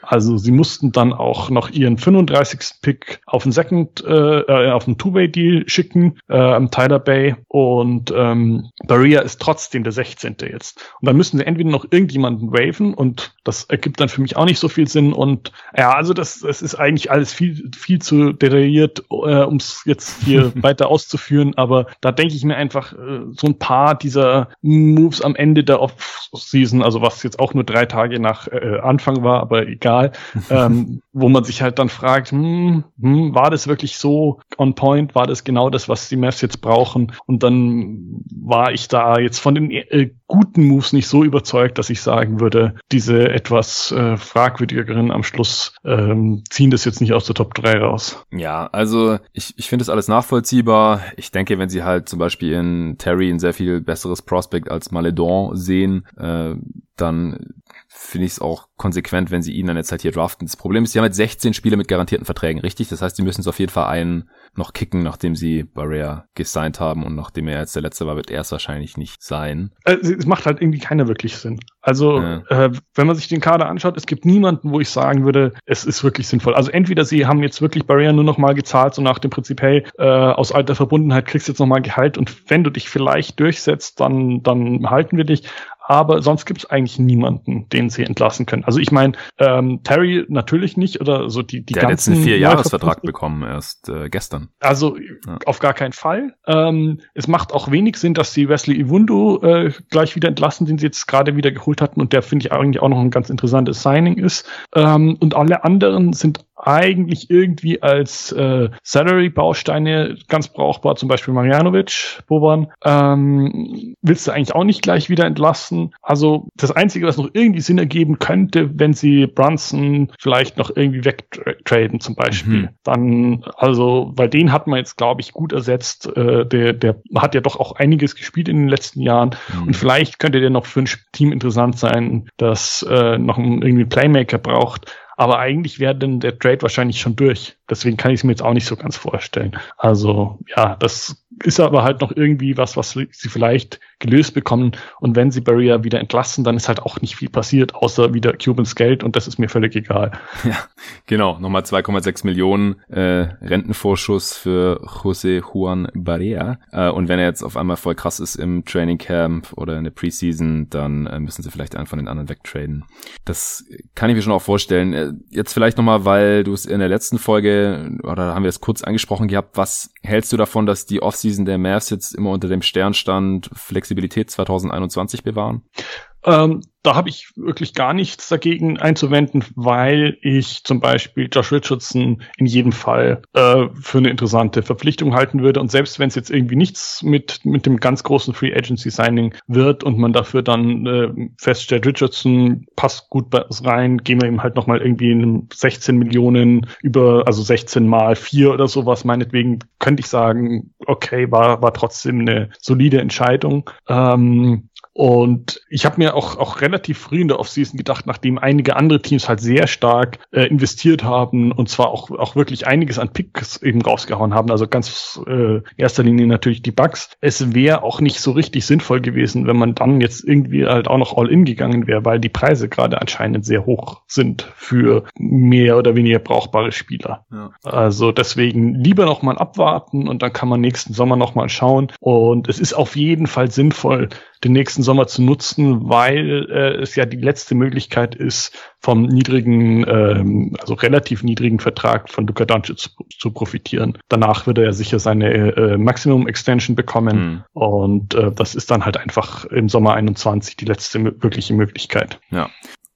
Also sie mussten dann auch noch ihren 35. Pick auf den Second, äh, äh, auf den Two-Way-Deal schicken, äh, am Tyler Bay und ähm, Barria ist trotzdem der 16. jetzt. Und dann müssen sie entweder noch irgendjemanden waven und das ergibt dann für mich auch nicht so viel Sinn und ja, also das, das ist eigentlich alles viel, viel zu detailliert, äh, um es jetzt hier (laughs) weiter auszuführen, aber da denke ich mir einfach äh, so ein paar dieser Moves am Ende der Off-Season, also was jetzt auch nur drei Tage nach äh, Anfang war, aber egal, egal, (laughs) ähm, wo man sich halt dann fragt, hm, hm, war das wirklich so on point? War das genau das, was die Mavs jetzt brauchen? Und dann war ich da jetzt von den äh, guten Moves nicht so überzeugt, dass ich sagen würde, diese etwas äh, fragwürdigeren am Schluss ähm, ziehen das jetzt nicht aus der Top 3 raus. Ja, also ich, ich finde das alles nachvollziehbar. Ich denke, wenn sie halt zum Beispiel in Terry ein sehr viel besseres Prospect als Maledon sehen, äh, dann finde ich es auch konsequent, wenn sie ihn dann jetzt halt hier draften. Das Problem ist, sie haben jetzt 16 Spiele mit garantierten Verträgen, richtig? Das heißt, sie müssen es auf jeden Fall einen noch kicken, nachdem sie Barrea gesigned haben und nachdem er jetzt der letzte war, wird er es wahrscheinlich nicht sein. Äh, es macht halt irgendwie keiner wirklich Sinn. Also, ja. äh, wenn man sich den Kader anschaut, es gibt niemanden, wo ich sagen würde, es ist wirklich sinnvoll. Also entweder sie haben jetzt wirklich Barrea nur noch mal gezahlt, so nach dem Prinzip, hey, äh, aus alter Verbundenheit kriegst du jetzt noch mal Gehalt und wenn du dich vielleicht durchsetzt, dann, dann halten wir dich aber sonst gibt es eigentlich niemanden, den sie entlassen können. Also ich meine, ähm, Terry natürlich nicht oder so die die Der ganzen hat jetzt einen Vierjahresvertrag bekommen erst äh, gestern. Also ja. auf gar keinen Fall. Ähm, es macht auch wenig Sinn, dass sie Wesley Iwundu äh, gleich wieder entlassen, den sie jetzt gerade wieder geholt hatten und der finde ich eigentlich auch noch ein ganz interessantes Signing ist. Ähm, und alle anderen sind eigentlich irgendwie als äh, Salary-Bausteine ganz brauchbar, zum Beispiel Marjanovic, Boban, ähm, willst du eigentlich auch nicht gleich wieder entlassen. Also das Einzige, was noch irgendwie Sinn ergeben könnte, wenn sie Brunson vielleicht noch irgendwie wegtraden zum Beispiel. Mhm. Dann, also, weil den hat man jetzt, glaube ich, gut ersetzt. Äh, der, der hat ja doch auch einiges gespielt in den letzten Jahren mhm. und vielleicht könnte der noch für ein Team interessant sein, das äh, noch einen, irgendwie Playmaker braucht. Aber eigentlich wäre denn der Trade wahrscheinlich schon durch. Deswegen kann ich es mir jetzt auch nicht so ganz vorstellen. Also ja, das ist aber halt noch irgendwie was, was sie vielleicht gelöst bekommen. Und wenn sie Barrier wieder entlassen, dann ist halt auch nicht viel passiert, außer wieder Cubans Geld und das ist mir völlig egal. (laughs) Ja, genau. Nochmal 2,6 Millionen äh, Rentenvorschuss für José Juan Barrea. Äh, und wenn er jetzt auf einmal voll krass ist im Training Camp oder in der Preseason, dann äh, müssen sie vielleicht einen von den anderen wegtraden. Das kann ich mir schon auch vorstellen. Äh, jetzt vielleicht nochmal, weil du es in der letzten Folge, oder haben wir es kurz angesprochen gehabt, was hältst du davon, dass die Offseason der Mavs jetzt immer unter dem Stern stand, Flexibilität 2021 bewahren? Ähm, da habe ich wirklich gar nichts dagegen einzuwenden, weil ich zum Beispiel Josh Richardson in jedem Fall äh, für eine interessante Verpflichtung halten würde. Und selbst wenn es jetzt irgendwie nichts mit, mit dem ganz großen Free Agency Signing wird und man dafür dann äh, feststellt, Richardson passt gut bei uns rein, gehen wir ihm halt nochmal irgendwie in 16 Millionen über, also 16 mal 4 oder sowas, meinetwegen könnte ich sagen, okay, war, war trotzdem eine solide Entscheidung. Ähm, und ich habe mir auch, auch relativ früh in der Offseason gedacht, nachdem einige andere Teams halt sehr stark äh, investiert haben und zwar auch, auch wirklich einiges an Picks eben rausgehauen haben, also ganz äh, erster Linie natürlich die Bugs. Es wäre auch nicht so richtig sinnvoll gewesen, wenn man dann jetzt irgendwie halt auch noch All-In gegangen wäre, weil die Preise gerade anscheinend sehr hoch sind für mehr oder weniger brauchbare Spieler. Ja. Also deswegen lieber noch mal abwarten und dann kann man nächsten Sommer noch mal schauen. Und es ist auf jeden Fall sinnvoll, den nächsten Sommer zu nutzen, weil äh, es ja die letzte Möglichkeit ist, vom niedrigen, ähm, also relativ niedrigen Vertrag von Luka Doncic zu, zu profitieren. Danach wird er ja sicher seine äh, Maximum Extension bekommen mhm. und äh, das ist dann halt einfach im Sommer 21 die letzte wirkliche Möglichkeit. Ja.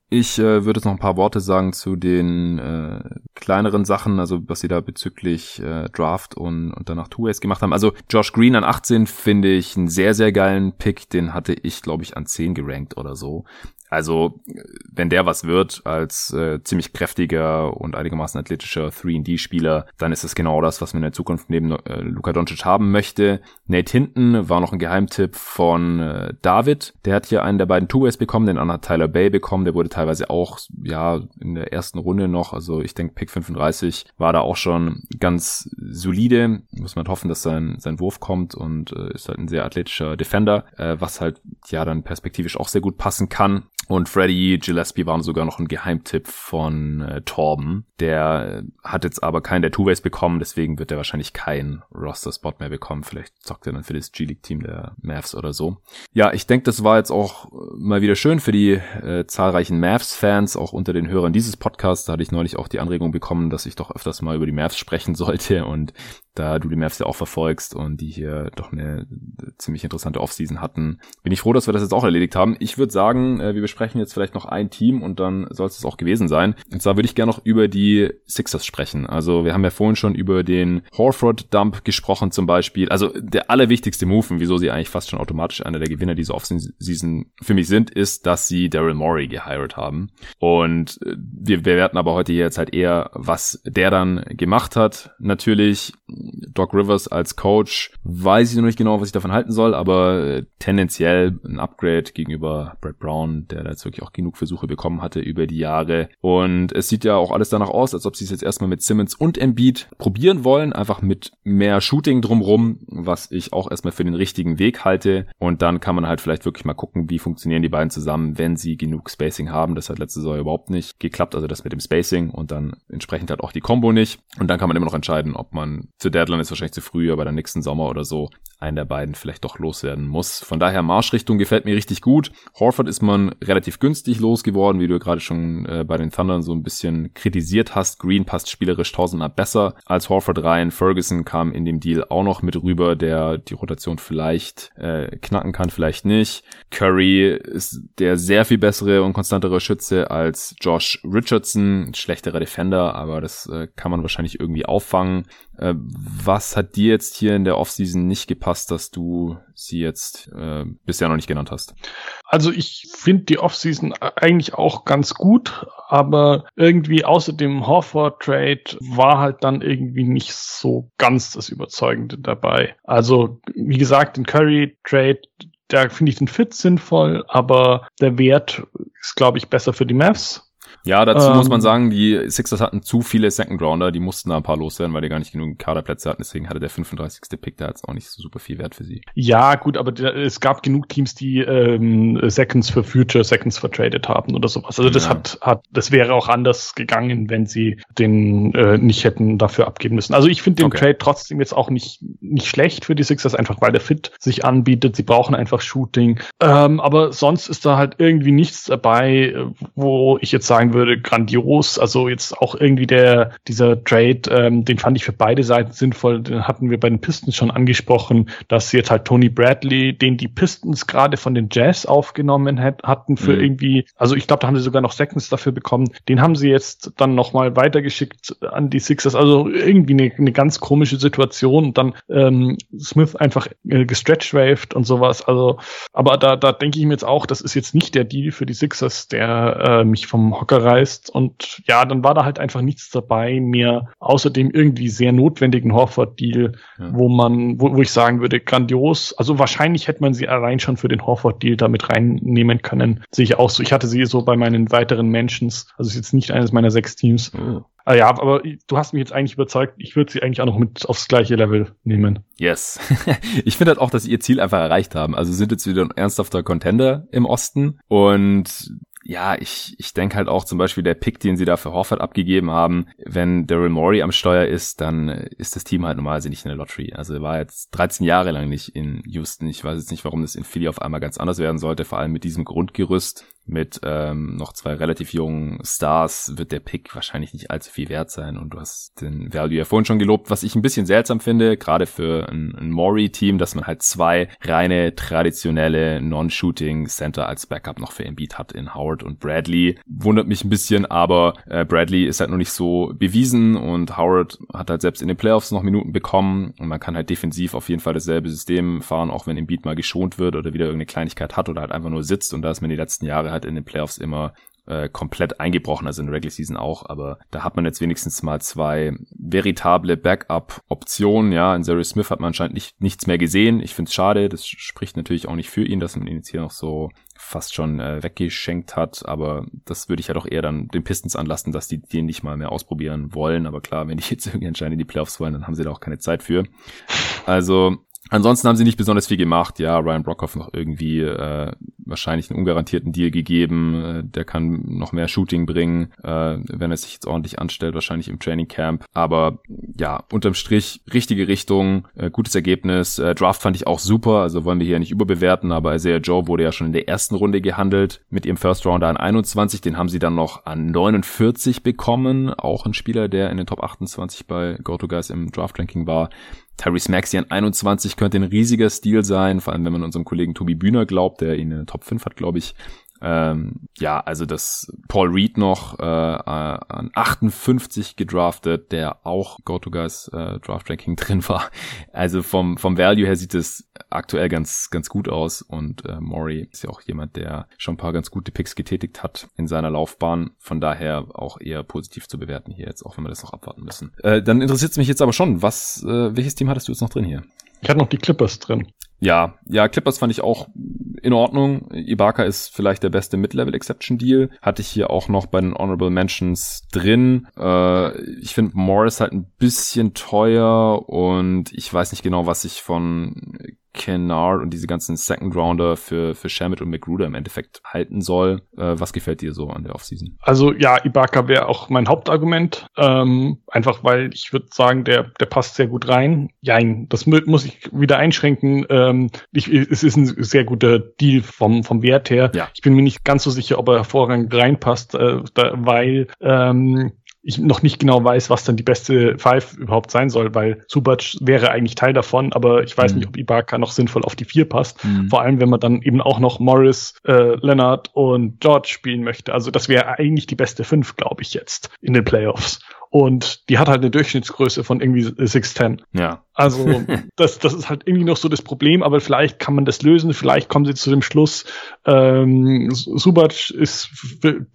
Ich äh, würde jetzt noch ein paar Worte sagen zu den äh, kleineren Sachen, also was sie da bezüglich äh, Draft und, und danach Two-Ways gemacht haben. Also Josh Green an 18 finde ich einen sehr, sehr geilen Pick. Den hatte ich, glaube ich, an 10 gerankt oder so Also, wenn der was wird als äh, ziemlich kräftiger und einigermaßen athletischer 3D-Spieler, dann ist das genau das, was man in der Zukunft neben äh, Luka Doncic haben möchte. Nate Hinton war noch ein Geheimtipp von äh, David. Der hat hier einen der beiden Two-Ways bekommen, den anderen Tyler Bay bekommen. Der wurde teilweise auch, ja, in der ersten Runde noch, also ich denke Pick 35 war da auch schon ganz solide. Muss man hoffen, dass sein, sein Wurf kommt und äh, ist halt ein sehr athletischer Defender, äh, was halt ja dann perspektivisch auch sehr gut passen kann. Und Freddy Gillespie waren sogar noch ein Geheimtipp von äh, Torben. Der hat jetzt aber keinen der Two-Ways bekommen, deswegen wird er wahrscheinlich keinen Roster-Spot mehr bekommen. Vielleicht zockt er dann für das G-League-Team der Mavs oder so. Ja, ich denke, das war jetzt auch mal wieder schön für die äh, zahlreichen Mavs-Fans, auch unter den Hörern dieses Podcasts. Da hatte ich neulich auch die Anregung bekommen, dass ich doch öfters mal über die Mavs sprechen (laughs) sollte und da du die Mavs ja auch verfolgst und die hier doch eine ziemlich interessante Offseason hatten, bin ich froh, dass wir das jetzt auch erledigt haben. Ich würde sagen, äh, wir besprechen jetzt vielleicht noch ein Team und dann soll es auch gewesen sein. Und zwar würde ich gerne noch über die Sixers sprechen. Also wir haben ja vorhin schon über den Horford-Dump gesprochen zum Beispiel. Also der allerwichtigste Move, und wieso sie eigentlich fast schon automatisch einer der Gewinner dieser Offseason für mich sind, ist, dass sie Daryl Morey gehired haben. Und äh, wir bewerten aber heute hier jetzt halt eher, was der dann gemacht hat. Natürlich Doc Rivers als Coach weiß ich noch nicht genau, was ich davon halten soll, aber äh, tendenziell ein Upgrade gegenüber Brad Brown, der da jetzt wirklich auch genug Versuche bekommen hatte über die Jahre. Und es sieht ja auch alles danach aus, als ob sie es jetzt erstmal mit Simmons und Embiid probieren wollen, einfach mit mehr Shooting drumrum, was ich auch erstmal für den richtigen Weg halte. Und dann kann man halt vielleicht wirklich mal gucken, wie funktionieren die beiden zusammen, wenn sie genug Spacing haben. Das hat letzte Saison überhaupt nicht geklappt, also das mit dem Spacing und dann entsprechend halt auch die Combo nicht. Und dann kann man immer noch entscheiden, ob man zu Deadline ist wahrscheinlich zu früh, aber dann nächsten Sommer oder so einen der beiden vielleicht doch loswerden muss. Von daher Marschrichtung gefällt mir richtig gut. Horford ist man relativ günstig losgeworden, wie du gerade schon äh, bei den Thundern so ein bisschen kritisiert hast. Green passt spielerisch tausendmal besser als Horford rein. Ferguson kam in dem Deal auch noch mit rüber, der die Rotation vielleicht äh, knacken kann, vielleicht nicht. Curry ist der sehr viel bessere und konstantere Schütze als Josh Richardson, schlechterer Defender, aber das äh, kann man wahrscheinlich irgendwie auffangen. Äh, was hat dir jetzt hier in der Offseason nicht gepasst, dass du sie jetzt äh, bisher noch nicht genannt hast? Also ich finde die Offseason eigentlich auch ganz gut, aber irgendwie außer dem Horford-Trade war halt dann irgendwie nicht so ganz das Überzeugende dabei. Also wie gesagt, den Curry-Trade, da finde ich den Fit sinnvoll, aber der Wert ist, glaube ich, besser für die Mavs. Ja, dazu ähm, muss man ähm. sagen, die Sixers hatten zu viele Second Rounder, die mussten da ein paar loswerden, weil die gar nicht genug Kaderplätze hatten. Deswegen hatte der 35. Pick da jetzt auch nicht so super viel Wert für sie. Ja, gut, aber es gab genug Teams, die ähm, Seconds für Future, Seconds vertradet haben oder sowas. Also das ja. hat, hat, das wäre auch anders gegangen, wenn sie den äh, nicht hätten dafür abgeben müssen. Also ich finde den okay. Trade trotzdem jetzt auch nicht, nicht schlecht für die Sixers, einfach weil der Fit sich anbietet. Sie brauchen einfach Shooting. Ähm, aber sonst ist da halt irgendwie nichts dabei, wo ich jetzt sagen würde, grandios. Also jetzt auch irgendwie der, dieser Trade, ähm, den fand ich für beide Seiten sinnvoll. Den hatten wir bei den Pistons schon angesprochen, dass jetzt halt Tony Bradley, den die Pistons gerade von den Jazz aufgenommen hat, hatten für mhm. irgendwie, also ich glaube, da haben sie sogar noch Seconds dafür bekommen. Den haben sie jetzt dann nochmal weitergeschickt an die Sixers. Also irgendwie eine, eine ganz komische Situation. Und dann ähm, Smith einfach äh, gestretched waved und sowas. Also, aber da, da denke ich mir jetzt auch, das ist jetzt nicht der Deal für die Sixers, der äh, mich vom Hocker reißt. Und ja, dann war da halt einfach nichts dabei mehr, außer dem irgendwie sehr notwendigen Horford-Deal, ja. wo man, wo, wo ich sagen würde, grandios. Also wahrscheinlich hätte man sie allein schon für den Horford-Deal damit reinnehmen können. Sehe ich auch so. Ich hatte sie so bei meinen weiteren Mentions. Also ist jetzt nicht eines meiner sechs Teams. Oh. Ah ja, aber du hast mich jetzt eigentlich überzeugt, ich würde sie eigentlich auch noch mit aufs gleiche Level nehmen. Yes. (laughs) ich finde halt auch, dass sie ihr Ziel einfach erreicht haben. Also sind jetzt wieder ein ernsthafter Contender im Osten und ja, ich, ich denke halt auch zum Beispiel der Pick, den sie da für Horford abgegeben haben, wenn Daryl Morey am Steuer ist, dann ist das Team halt normalerweise nicht in der Lottery. Also er war jetzt 13 Jahre lang nicht in Houston. Ich weiß jetzt nicht, warum das in Philly auf einmal ganz anders werden sollte, vor allem mit diesem Grundgerüst mit ähm, noch zwei relativ jungen Stars wird der Pick wahrscheinlich nicht allzu viel wert sein und du hast den Value ja vorhin schon gelobt, was ich ein bisschen seltsam finde, gerade für ein, ein Maury-Team, dass man halt zwei reine traditionelle Non-Shooting Center als Backup noch für Embiid hat in Howard und Bradley. Wundert mich ein bisschen, aber äh, Bradley ist halt noch nicht so bewiesen und Howard hat halt selbst in den Playoffs noch Minuten bekommen und man kann halt defensiv auf jeden Fall dasselbe System fahren, auch wenn Embiid mal geschont wird oder wieder irgendeine Kleinigkeit hat oder halt einfach nur sitzt und da ist man die letzten Jahre halt in den Playoffs immer äh, komplett eingebrochen, also in der Regular Season auch, aber da hat man jetzt wenigstens mal zwei veritable Backup-Optionen, ja, in Zary Smith hat man anscheinend nicht, nichts mehr gesehen, ich finde es schade, das spricht natürlich auch nicht für ihn, dass man ihn jetzt hier noch so fast schon äh, weggeschenkt hat, aber das würde ich ja doch eher dann den Pistons anlassen, dass die den nicht mal mehr ausprobieren wollen, aber klar, wenn die jetzt (laughs) irgendwie anscheinend in die Playoffs wollen, dann haben sie da auch keine Zeit für. Also Ansonsten haben sie nicht besonders viel gemacht. Ja, Ryan Brockhoff noch irgendwie äh, wahrscheinlich einen ungarantierten Deal gegeben. Äh, der kann noch mehr Shooting bringen, äh, wenn er sich jetzt ordentlich anstellt, wahrscheinlich im Training Camp. Aber ja, unterm Strich richtige Richtung, äh, gutes Ergebnis. Äh, Draft fand ich auch super, also wollen wir hier nicht überbewerten, aber Isaiah Joe wurde ja schon in der ersten Runde gehandelt mit ihrem First Rounder an 21. Den haben sie dann noch an 49 bekommen. Auch ein Spieler, der in den Top 28 bei GoToGuys im Draft Ranking war. Tyrese Maxey an 21 könnte ein riesiger Stil sein, vor allem wenn man unserem Kollegen Tobi Bühner glaubt, der ihn in der Top 5 hat, glaube ich. Ähm, ja, also das Paul Reed noch äh, an 58 gedraftet, der auch GoToGuys äh, Draft Ranking (laughs) drin war. Also vom vom Value her sieht es aktuell ganz ganz gut aus und äh, Maury ist ja auch jemand, der schon ein paar ganz gute Picks getätigt hat in seiner Laufbahn. Von daher auch eher positiv zu bewerten hier jetzt, auch wenn wir das noch abwarten müssen. Äh, dann interessiert es mich jetzt aber schon, was äh, welches Team hattest du jetzt noch drin hier? Ich hatte noch die Clippers drin. Ja, ja, Clippers fand ich auch in Ordnung. Ibaka ist vielleicht der beste Mid-Level-Exception-Deal. Hatte ich hier auch noch bei den Honorable Mentions drin. Äh, ich finde Morris halt ein bisschen teuer und ich weiß nicht genau, was ich von Kennard und diese ganzen Second Rounder für, für Shamit und McGruder im Endeffekt halten soll. Äh, was gefällt dir so an der Offseason? Also ja, Ibaka wäre auch mein Hauptargument. Ähm, einfach weil ich würde sagen, der, der passt sehr gut rein. Jein, das muss ich wieder einschränken. Ähm, ich, es ist ein sehr guter Deal vom, vom Wert her. Ja. Ich bin mir nicht ganz so sicher, ob er hervorragend reinpasst, äh, da, weil ähm, ich noch nicht genau weiß, was dann die beste Five überhaupt sein soll, weil Subac wäre eigentlich Teil davon, aber ich weiß mhm. nicht, ob Ibaka noch sinnvoll auf die Vier passt. Mhm. Vor allem, wenn man dann eben auch noch Morris, äh, Leonard und George spielen möchte. Also das wäre eigentlich die beste Fünf, glaube ich, jetzt in den Playoffs. Und die hat halt eine Durchschnittsgröße von irgendwie 6'10. Ja. Also (laughs) das, das ist halt irgendwie noch so das Problem, aber vielleicht kann man das lösen. Vielleicht kommen sie zu dem Schluss, ähm, Subac ist,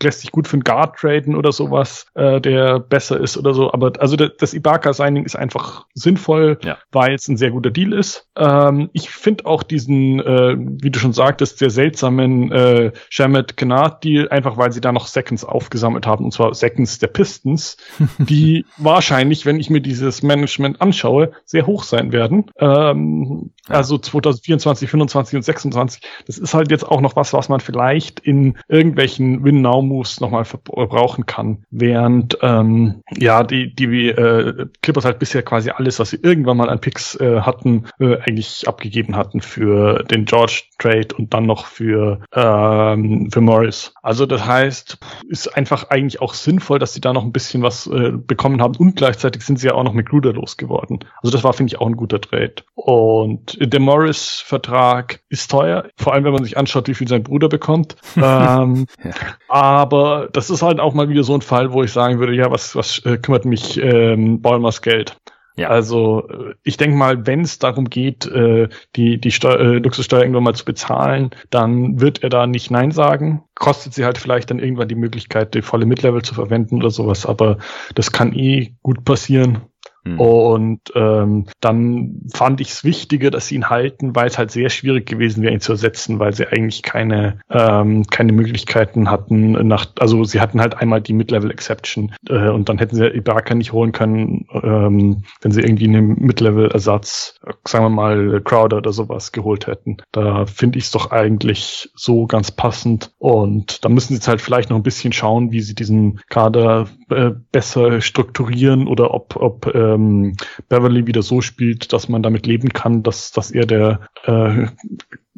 lässt sich gut für einen Guard traden oder sowas, äh, der besser ist oder so. Aber also das, das Ibaka-Signing ist einfach sinnvoll, ja. weil es ein sehr guter Deal ist. Ähm, ich finde auch diesen, äh, wie du schon sagtest, sehr seltsamen äh, Shamet Kennard-Deal, einfach weil sie da noch Seconds aufgesammelt haben, und zwar Seconds der Pistons. (laughs) die wahrscheinlich, wenn ich mir dieses Management anschaue, sehr hoch sein werden. Ähm, ja. Also 2024, 25 und 26. Das ist halt jetzt auch noch was, was man vielleicht in irgendwelchen Win-Now-Moves nochmal verbrauchen kann. Während ähm, ja die, die äh, Clippers halt bisher quasi alles, was sie irgendwann mal an Picks äh, hatten, äh, eigentlich abgegeben hatten für den George Trade und dann noch für, ähm, für Morris. Also das heißt, ist einfach eigentlich auch sinnvoll, dass sie da noch ein bisschen was äh, bekommen haben und gleichzeitig sind sie ja auch noch mit Gruder losgeworden. Also das war, finde ich, auch ein guter Trade. Und der Morris-Vertrag ist teuer, vor allem wenn man sich anschaut, wie viel sein Bruder bekommt. (laughs) ähm, ja. Aber das ist halt auch mal wieder so ein Fall, wo ich sagen würde, ja, was, was äh, kümmert mich ähm, Ballmers Geld? Ja. Also ich denke mal, wenn es darum geht, äh, die, die Steu äh, Luxussteuer irgendwann mal zu bezahlen, dann wird er da nicht Nein sagen. Kostet sie halt vielleicht dann irgendwann die Möglichkeit, die volle Midlevel zu verwenden oder sowas, aber das kann eh gut passieren. Mhm. Und ähm, dann fand ich es wichtiger, dass sie ihn halten, weil es halt sehr schwierig gewesen wäre, ihn zu ersetzen, weil sie eigentlich keine ähm, keine Möglichkeiten hatten. Nach, also sie hatten halt einmal die Mid-Level Exception äh, und dann hätten sie Ibaka nicht holen können, ähm, wenn sie irgendwie einen Mid-Level Ersatz, sagen wir mal Crowder oder sowas geholt hätten. Da finde ich es doch eigentlich so ganz passend und da müssen sie jetzt halt vielleicht noch ein bisschen schauen, wie sie diesen Kader äh, besser strukturieren oder ob ob äh, ähm, Beverly wieder so spielt, dass man damit leben kann, dass, dass er der äh,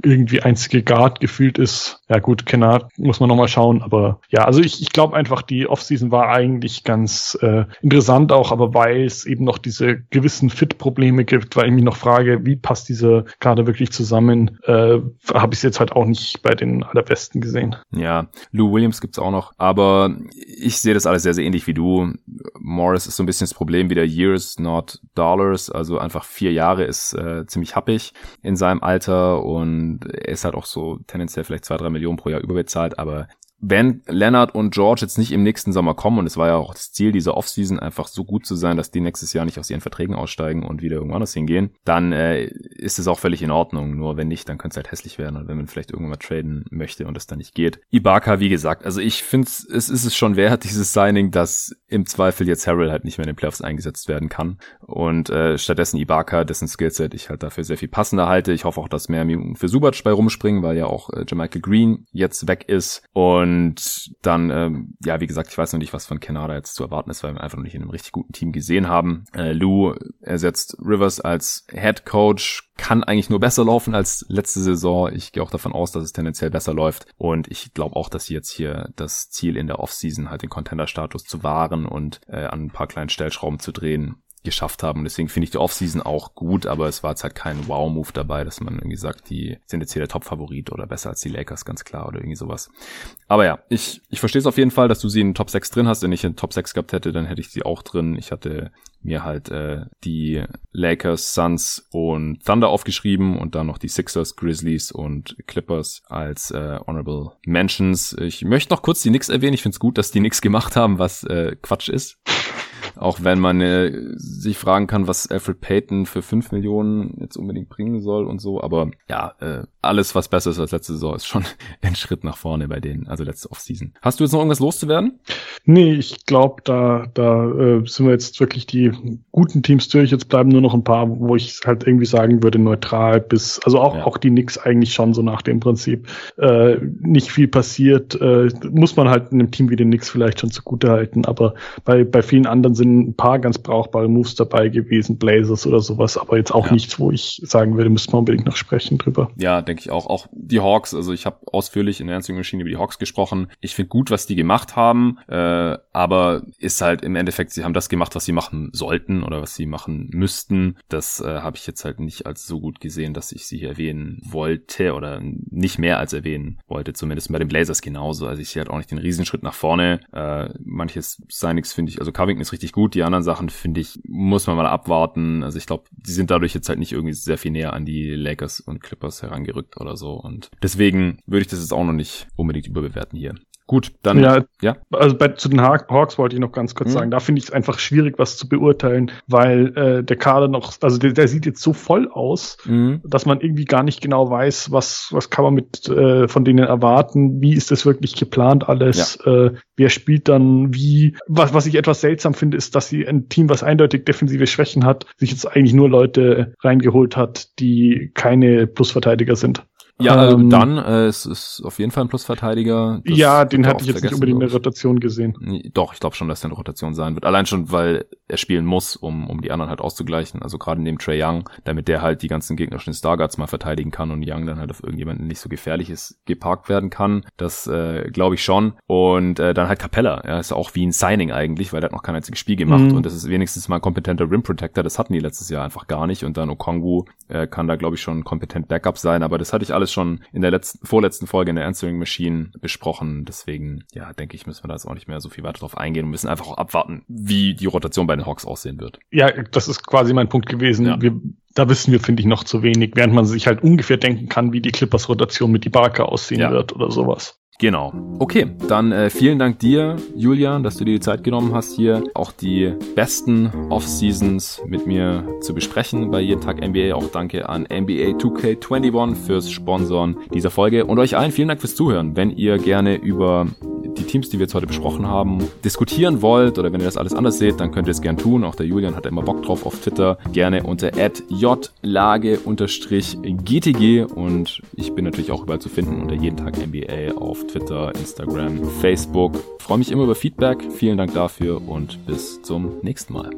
irgendwie einzige Guard gefühlt ist. Ja gut, Kennard muss man nochmal schauen, aber ja, also ich, ich glaube einfach, die Offseason war eigentlich ganz äh, interessant auch, aber weil es eben noch diese gewissen Fit-Probleme gibt, weil ich mich noch frage, wie passt diese gerade wirklich zusammen, äh, habe ich es jetzt halt auch nicht bei den allerbesten gesehen. Ja, Lou Williams gibt's auch noch, aber ich sehe das alles sehr, sehr ähnlich wie du. Morris ist so ein bisschen das Problem wieder Years, not Dollars. Also einfach vier Jahre ist äh, ziemlich happig in seinem Alter und er ist halt auch so tendenziell vielleicht zwei, drei Millionen pro Jahr überbezahlt, aber wenn Leonard und George jetzt nicht im nächsten Sommer kommen, und es war ja auch das Ziel dieser Offseason, einfach so gut zu sein, dass die nächstes Jahr nicht aus ihren Verträgen aussteigen und wieder irgendwo anders hingehen, dann äh, ist es auch völlig in Ordnung. Nur wenn nicht, dann könnte es halt hässlich werden und wenn man vielleicht irgendwann mal traden möchte und es dann nicht geht. Ibaka, wie gesagt, also ich finde es ist es schon wert, (laughs) dieses Signing, dass im Zweifel jetzt Harrell halt nicht mehr in den Playoffs eingesetzt werden kann. Und äh, stattdessen Ibaka, dessen Skillset ich halt dafür sehr viel passender halte. Ich hoffe auch, dass mehr Minuten für Subac bei rumspringen, weil ja auch äh, Jermichael Green jetzt weg ist. Und und dann, ähm, ja, wie gesagt, ich weiß noch nicht, was von Canada jetzt zu erwarten ist, weil wir einfach noch nicht in einem richtig guten Team gesehen haben. Äh, Lou ersetzt Rivers als Head Coach, kann eigentlich nur besser laufen als letzte Saison. Ich gehe auch davon aus, dass es tendenziell besser läuft. Und ich glaube auch, dass sie jetzt hier das Ziel in der Offseason halt den Contender-Status zu wahren und äh, an ein paar kleinen Stellschrauben zu drehen, geschafft haben. Deswegen finde ich die Offseason auch gut, aber es war jetzt halt kein Wow-Move dabei, dass man irgendwie sagt, die sind jetzt hier der Top-Favorit oder besser als die Lakers, ganz klar, oder irgendwie sowas. Aber ja, ich, ich verstehe es auf jeden Fall, dass du sie in Top 6 drin hast. Wenn ich in Top 6 gehabt hätte, dann hätte ich sie auch drin. Ich hatte mir halt äh, die Lakers, Suns und Thunder aufgeschrieben und dann noch die Sixers, Grizzlies und Clippers als äh, Honorable Mentions. Ich möchte noch kurz die Knicks erwähnen. Ich finde es gut, dass die Knicks gemacht haben, was äh, Quatsch ist. Auch wenn man äh, sich fragen kann, was Alfred Payton für 5 Millionen jetzt unbedingt bringen soll und so. Aber ja, äh, alles, was besser ist als letzte Saison, ist schon (laughs) ein Schritt nach vorne bei denen, also letzte Offseason. Hast du jetzt noch irgendwas loszuwerden? Nee, ich glaube, da, da äh, sind wir jetzt wirklich die guten Teams durch. Jetzt bleiben nur noch ein paar, wo ich halt irgendwie sagen würde, neutral bis, also auch, ja. auch die Knicks eigentlich schon so nach dem Prinzip. Äh, nicht viel passiert, äh, muss man halt in einem Team wie den Knicks vielleicht schon zugute halten, aber bei, bei vielen anderen sind ein paar ganz brauchbare Moves dabei gewesen, Blazers oder sowas, aber jetzt auch ja. nichts, wo ich sagen würde, müssen wir unbedingt noch sprechen drüber. Ja, denke ich auch. Auch die Hawks, also ich habe ausführlich in der Ernst Maschine über die Hawks gesprochen. Ich finde gut, was die gemacht haben, äh, aber ist halt im Endeffekt, sie haben das gemacht, was sie machen sollten oder was sie machen müssten. Das äh, habe ich jetzt halt nicht als so gut gesehen, dass ich sie hier erwähnen wollte oder nicht mehr als erwähnen wollte, zumindest bei den Blazers genauso. Also ich sehe halt auch nicht den Riesenschritt nach vorne. Äh, manches Signings finde ich, also Covington ist richtig gut, die anderen Sachen finde ich, muss man mal abwarten. Also ich glaube, die sind dadurch jetzt halt nicht irgendwie sehr viel näher an die Lakers und Clippers herangerückt oder so. Und deswegen würde ich das jetzt auch noch nicht unbedingt überbewerten hier. Gut, dann. Ja, ja. also bei, zu den Hawks wollte ich noch ganz kurz mhm. sagen, da finde ich es einfach schwierig, was zu beurteilen, weil äh, der Kader noch, also der, der sieht jetzt so voll aus, mhm. dass man irgendwie gar nicht genau weiß, was, was kann man mit äh, von denen erwarten, wie ist das wirklich geplant alles, ja. äh, wer spielt dann wie. Was, was ich etwas seltsam finde, ist, dass sie ein Team, was eindeutig defensive Schwächen hat, sich jetzt eigentlich nur Leute reingeholt hat, die keine Plusverteidiger sind. Ja, ähm, dann äh, es ist auf jeden Fall ein Plusverteidiger. Das ja, den hatte ich jetzt nicht unbedingt in der Rotation gesehen. Doch, ich glaube schon, dass er eine Rotation sein wird. Allein schon, weil er spielen muss, um, um die anderen halt auszugleichen. Also gerade neben Trey Young, damit der halt die ganzen gegnerischen Starguards mal verteidigen kann und Young dann halt auf irgendjemanden nicht so gefährlich ist, geparkt werden kann. Das äh, glaube ich schon. Und äh, dann halt Capella. Er ist auch wie ein Signing eigentlich, weil er hat noch kein einziges Spiel gemacht. Mhm. Und das ist wenigstens mal ein kompetenter Rim Protector. Das hatten die letztes Jahr einfach gar nicht. Und dann Okongwu äh, kann da, glaube ich, schon kompetent Backup sein. Aber das hatte ich alles schon in der letzten, vorletzten Folge in der Answering Machine besprochen. Deswegen, ja, denke ich, müssen wir da jetzt auch nicht mehr so viel weiter drauf eingehen und müssen einfach auch abwarten, wie die Rotation bei den Hawks aussehen wird. Ja, das ist quasi mein Punkt gewesen. Ja. Wir, da wissen wir, finde ich, noch zu wenig, während man sich halt ungefähr denken kann, wie die Clippers-Rotation mit die Barker aussehen ja. wird oder sowas. Genau. Okay, dann äh, vielen Dank dir, Julian, dass du dir die Zeit genommen hast, hier auch die besten Off-Seasons mit mir zu besprechen bei jeden Tag NBA. Auch danke an NBA 2K21 fürs Sponsoren dieser Folge und euch allen vielen Dank fürs Zuhören. Wenn ihr gerne über die Teams, die wir jetzt heute besprochen haben, diskutieren wollt oder wenn ihr das alles anders seht, dann könnt ihr es gern tun. Auch der Julian hat immer Bock drauf auf Twitter. Gerne unter jlage-gtg und ich bin natürlich auch überall zu finden unter jeden Tag NBA auf Twitter. Instagram, Facebook. Ich freue mich immer über Feedback. Vielen Dank dafür und bis zum nächsten Mal.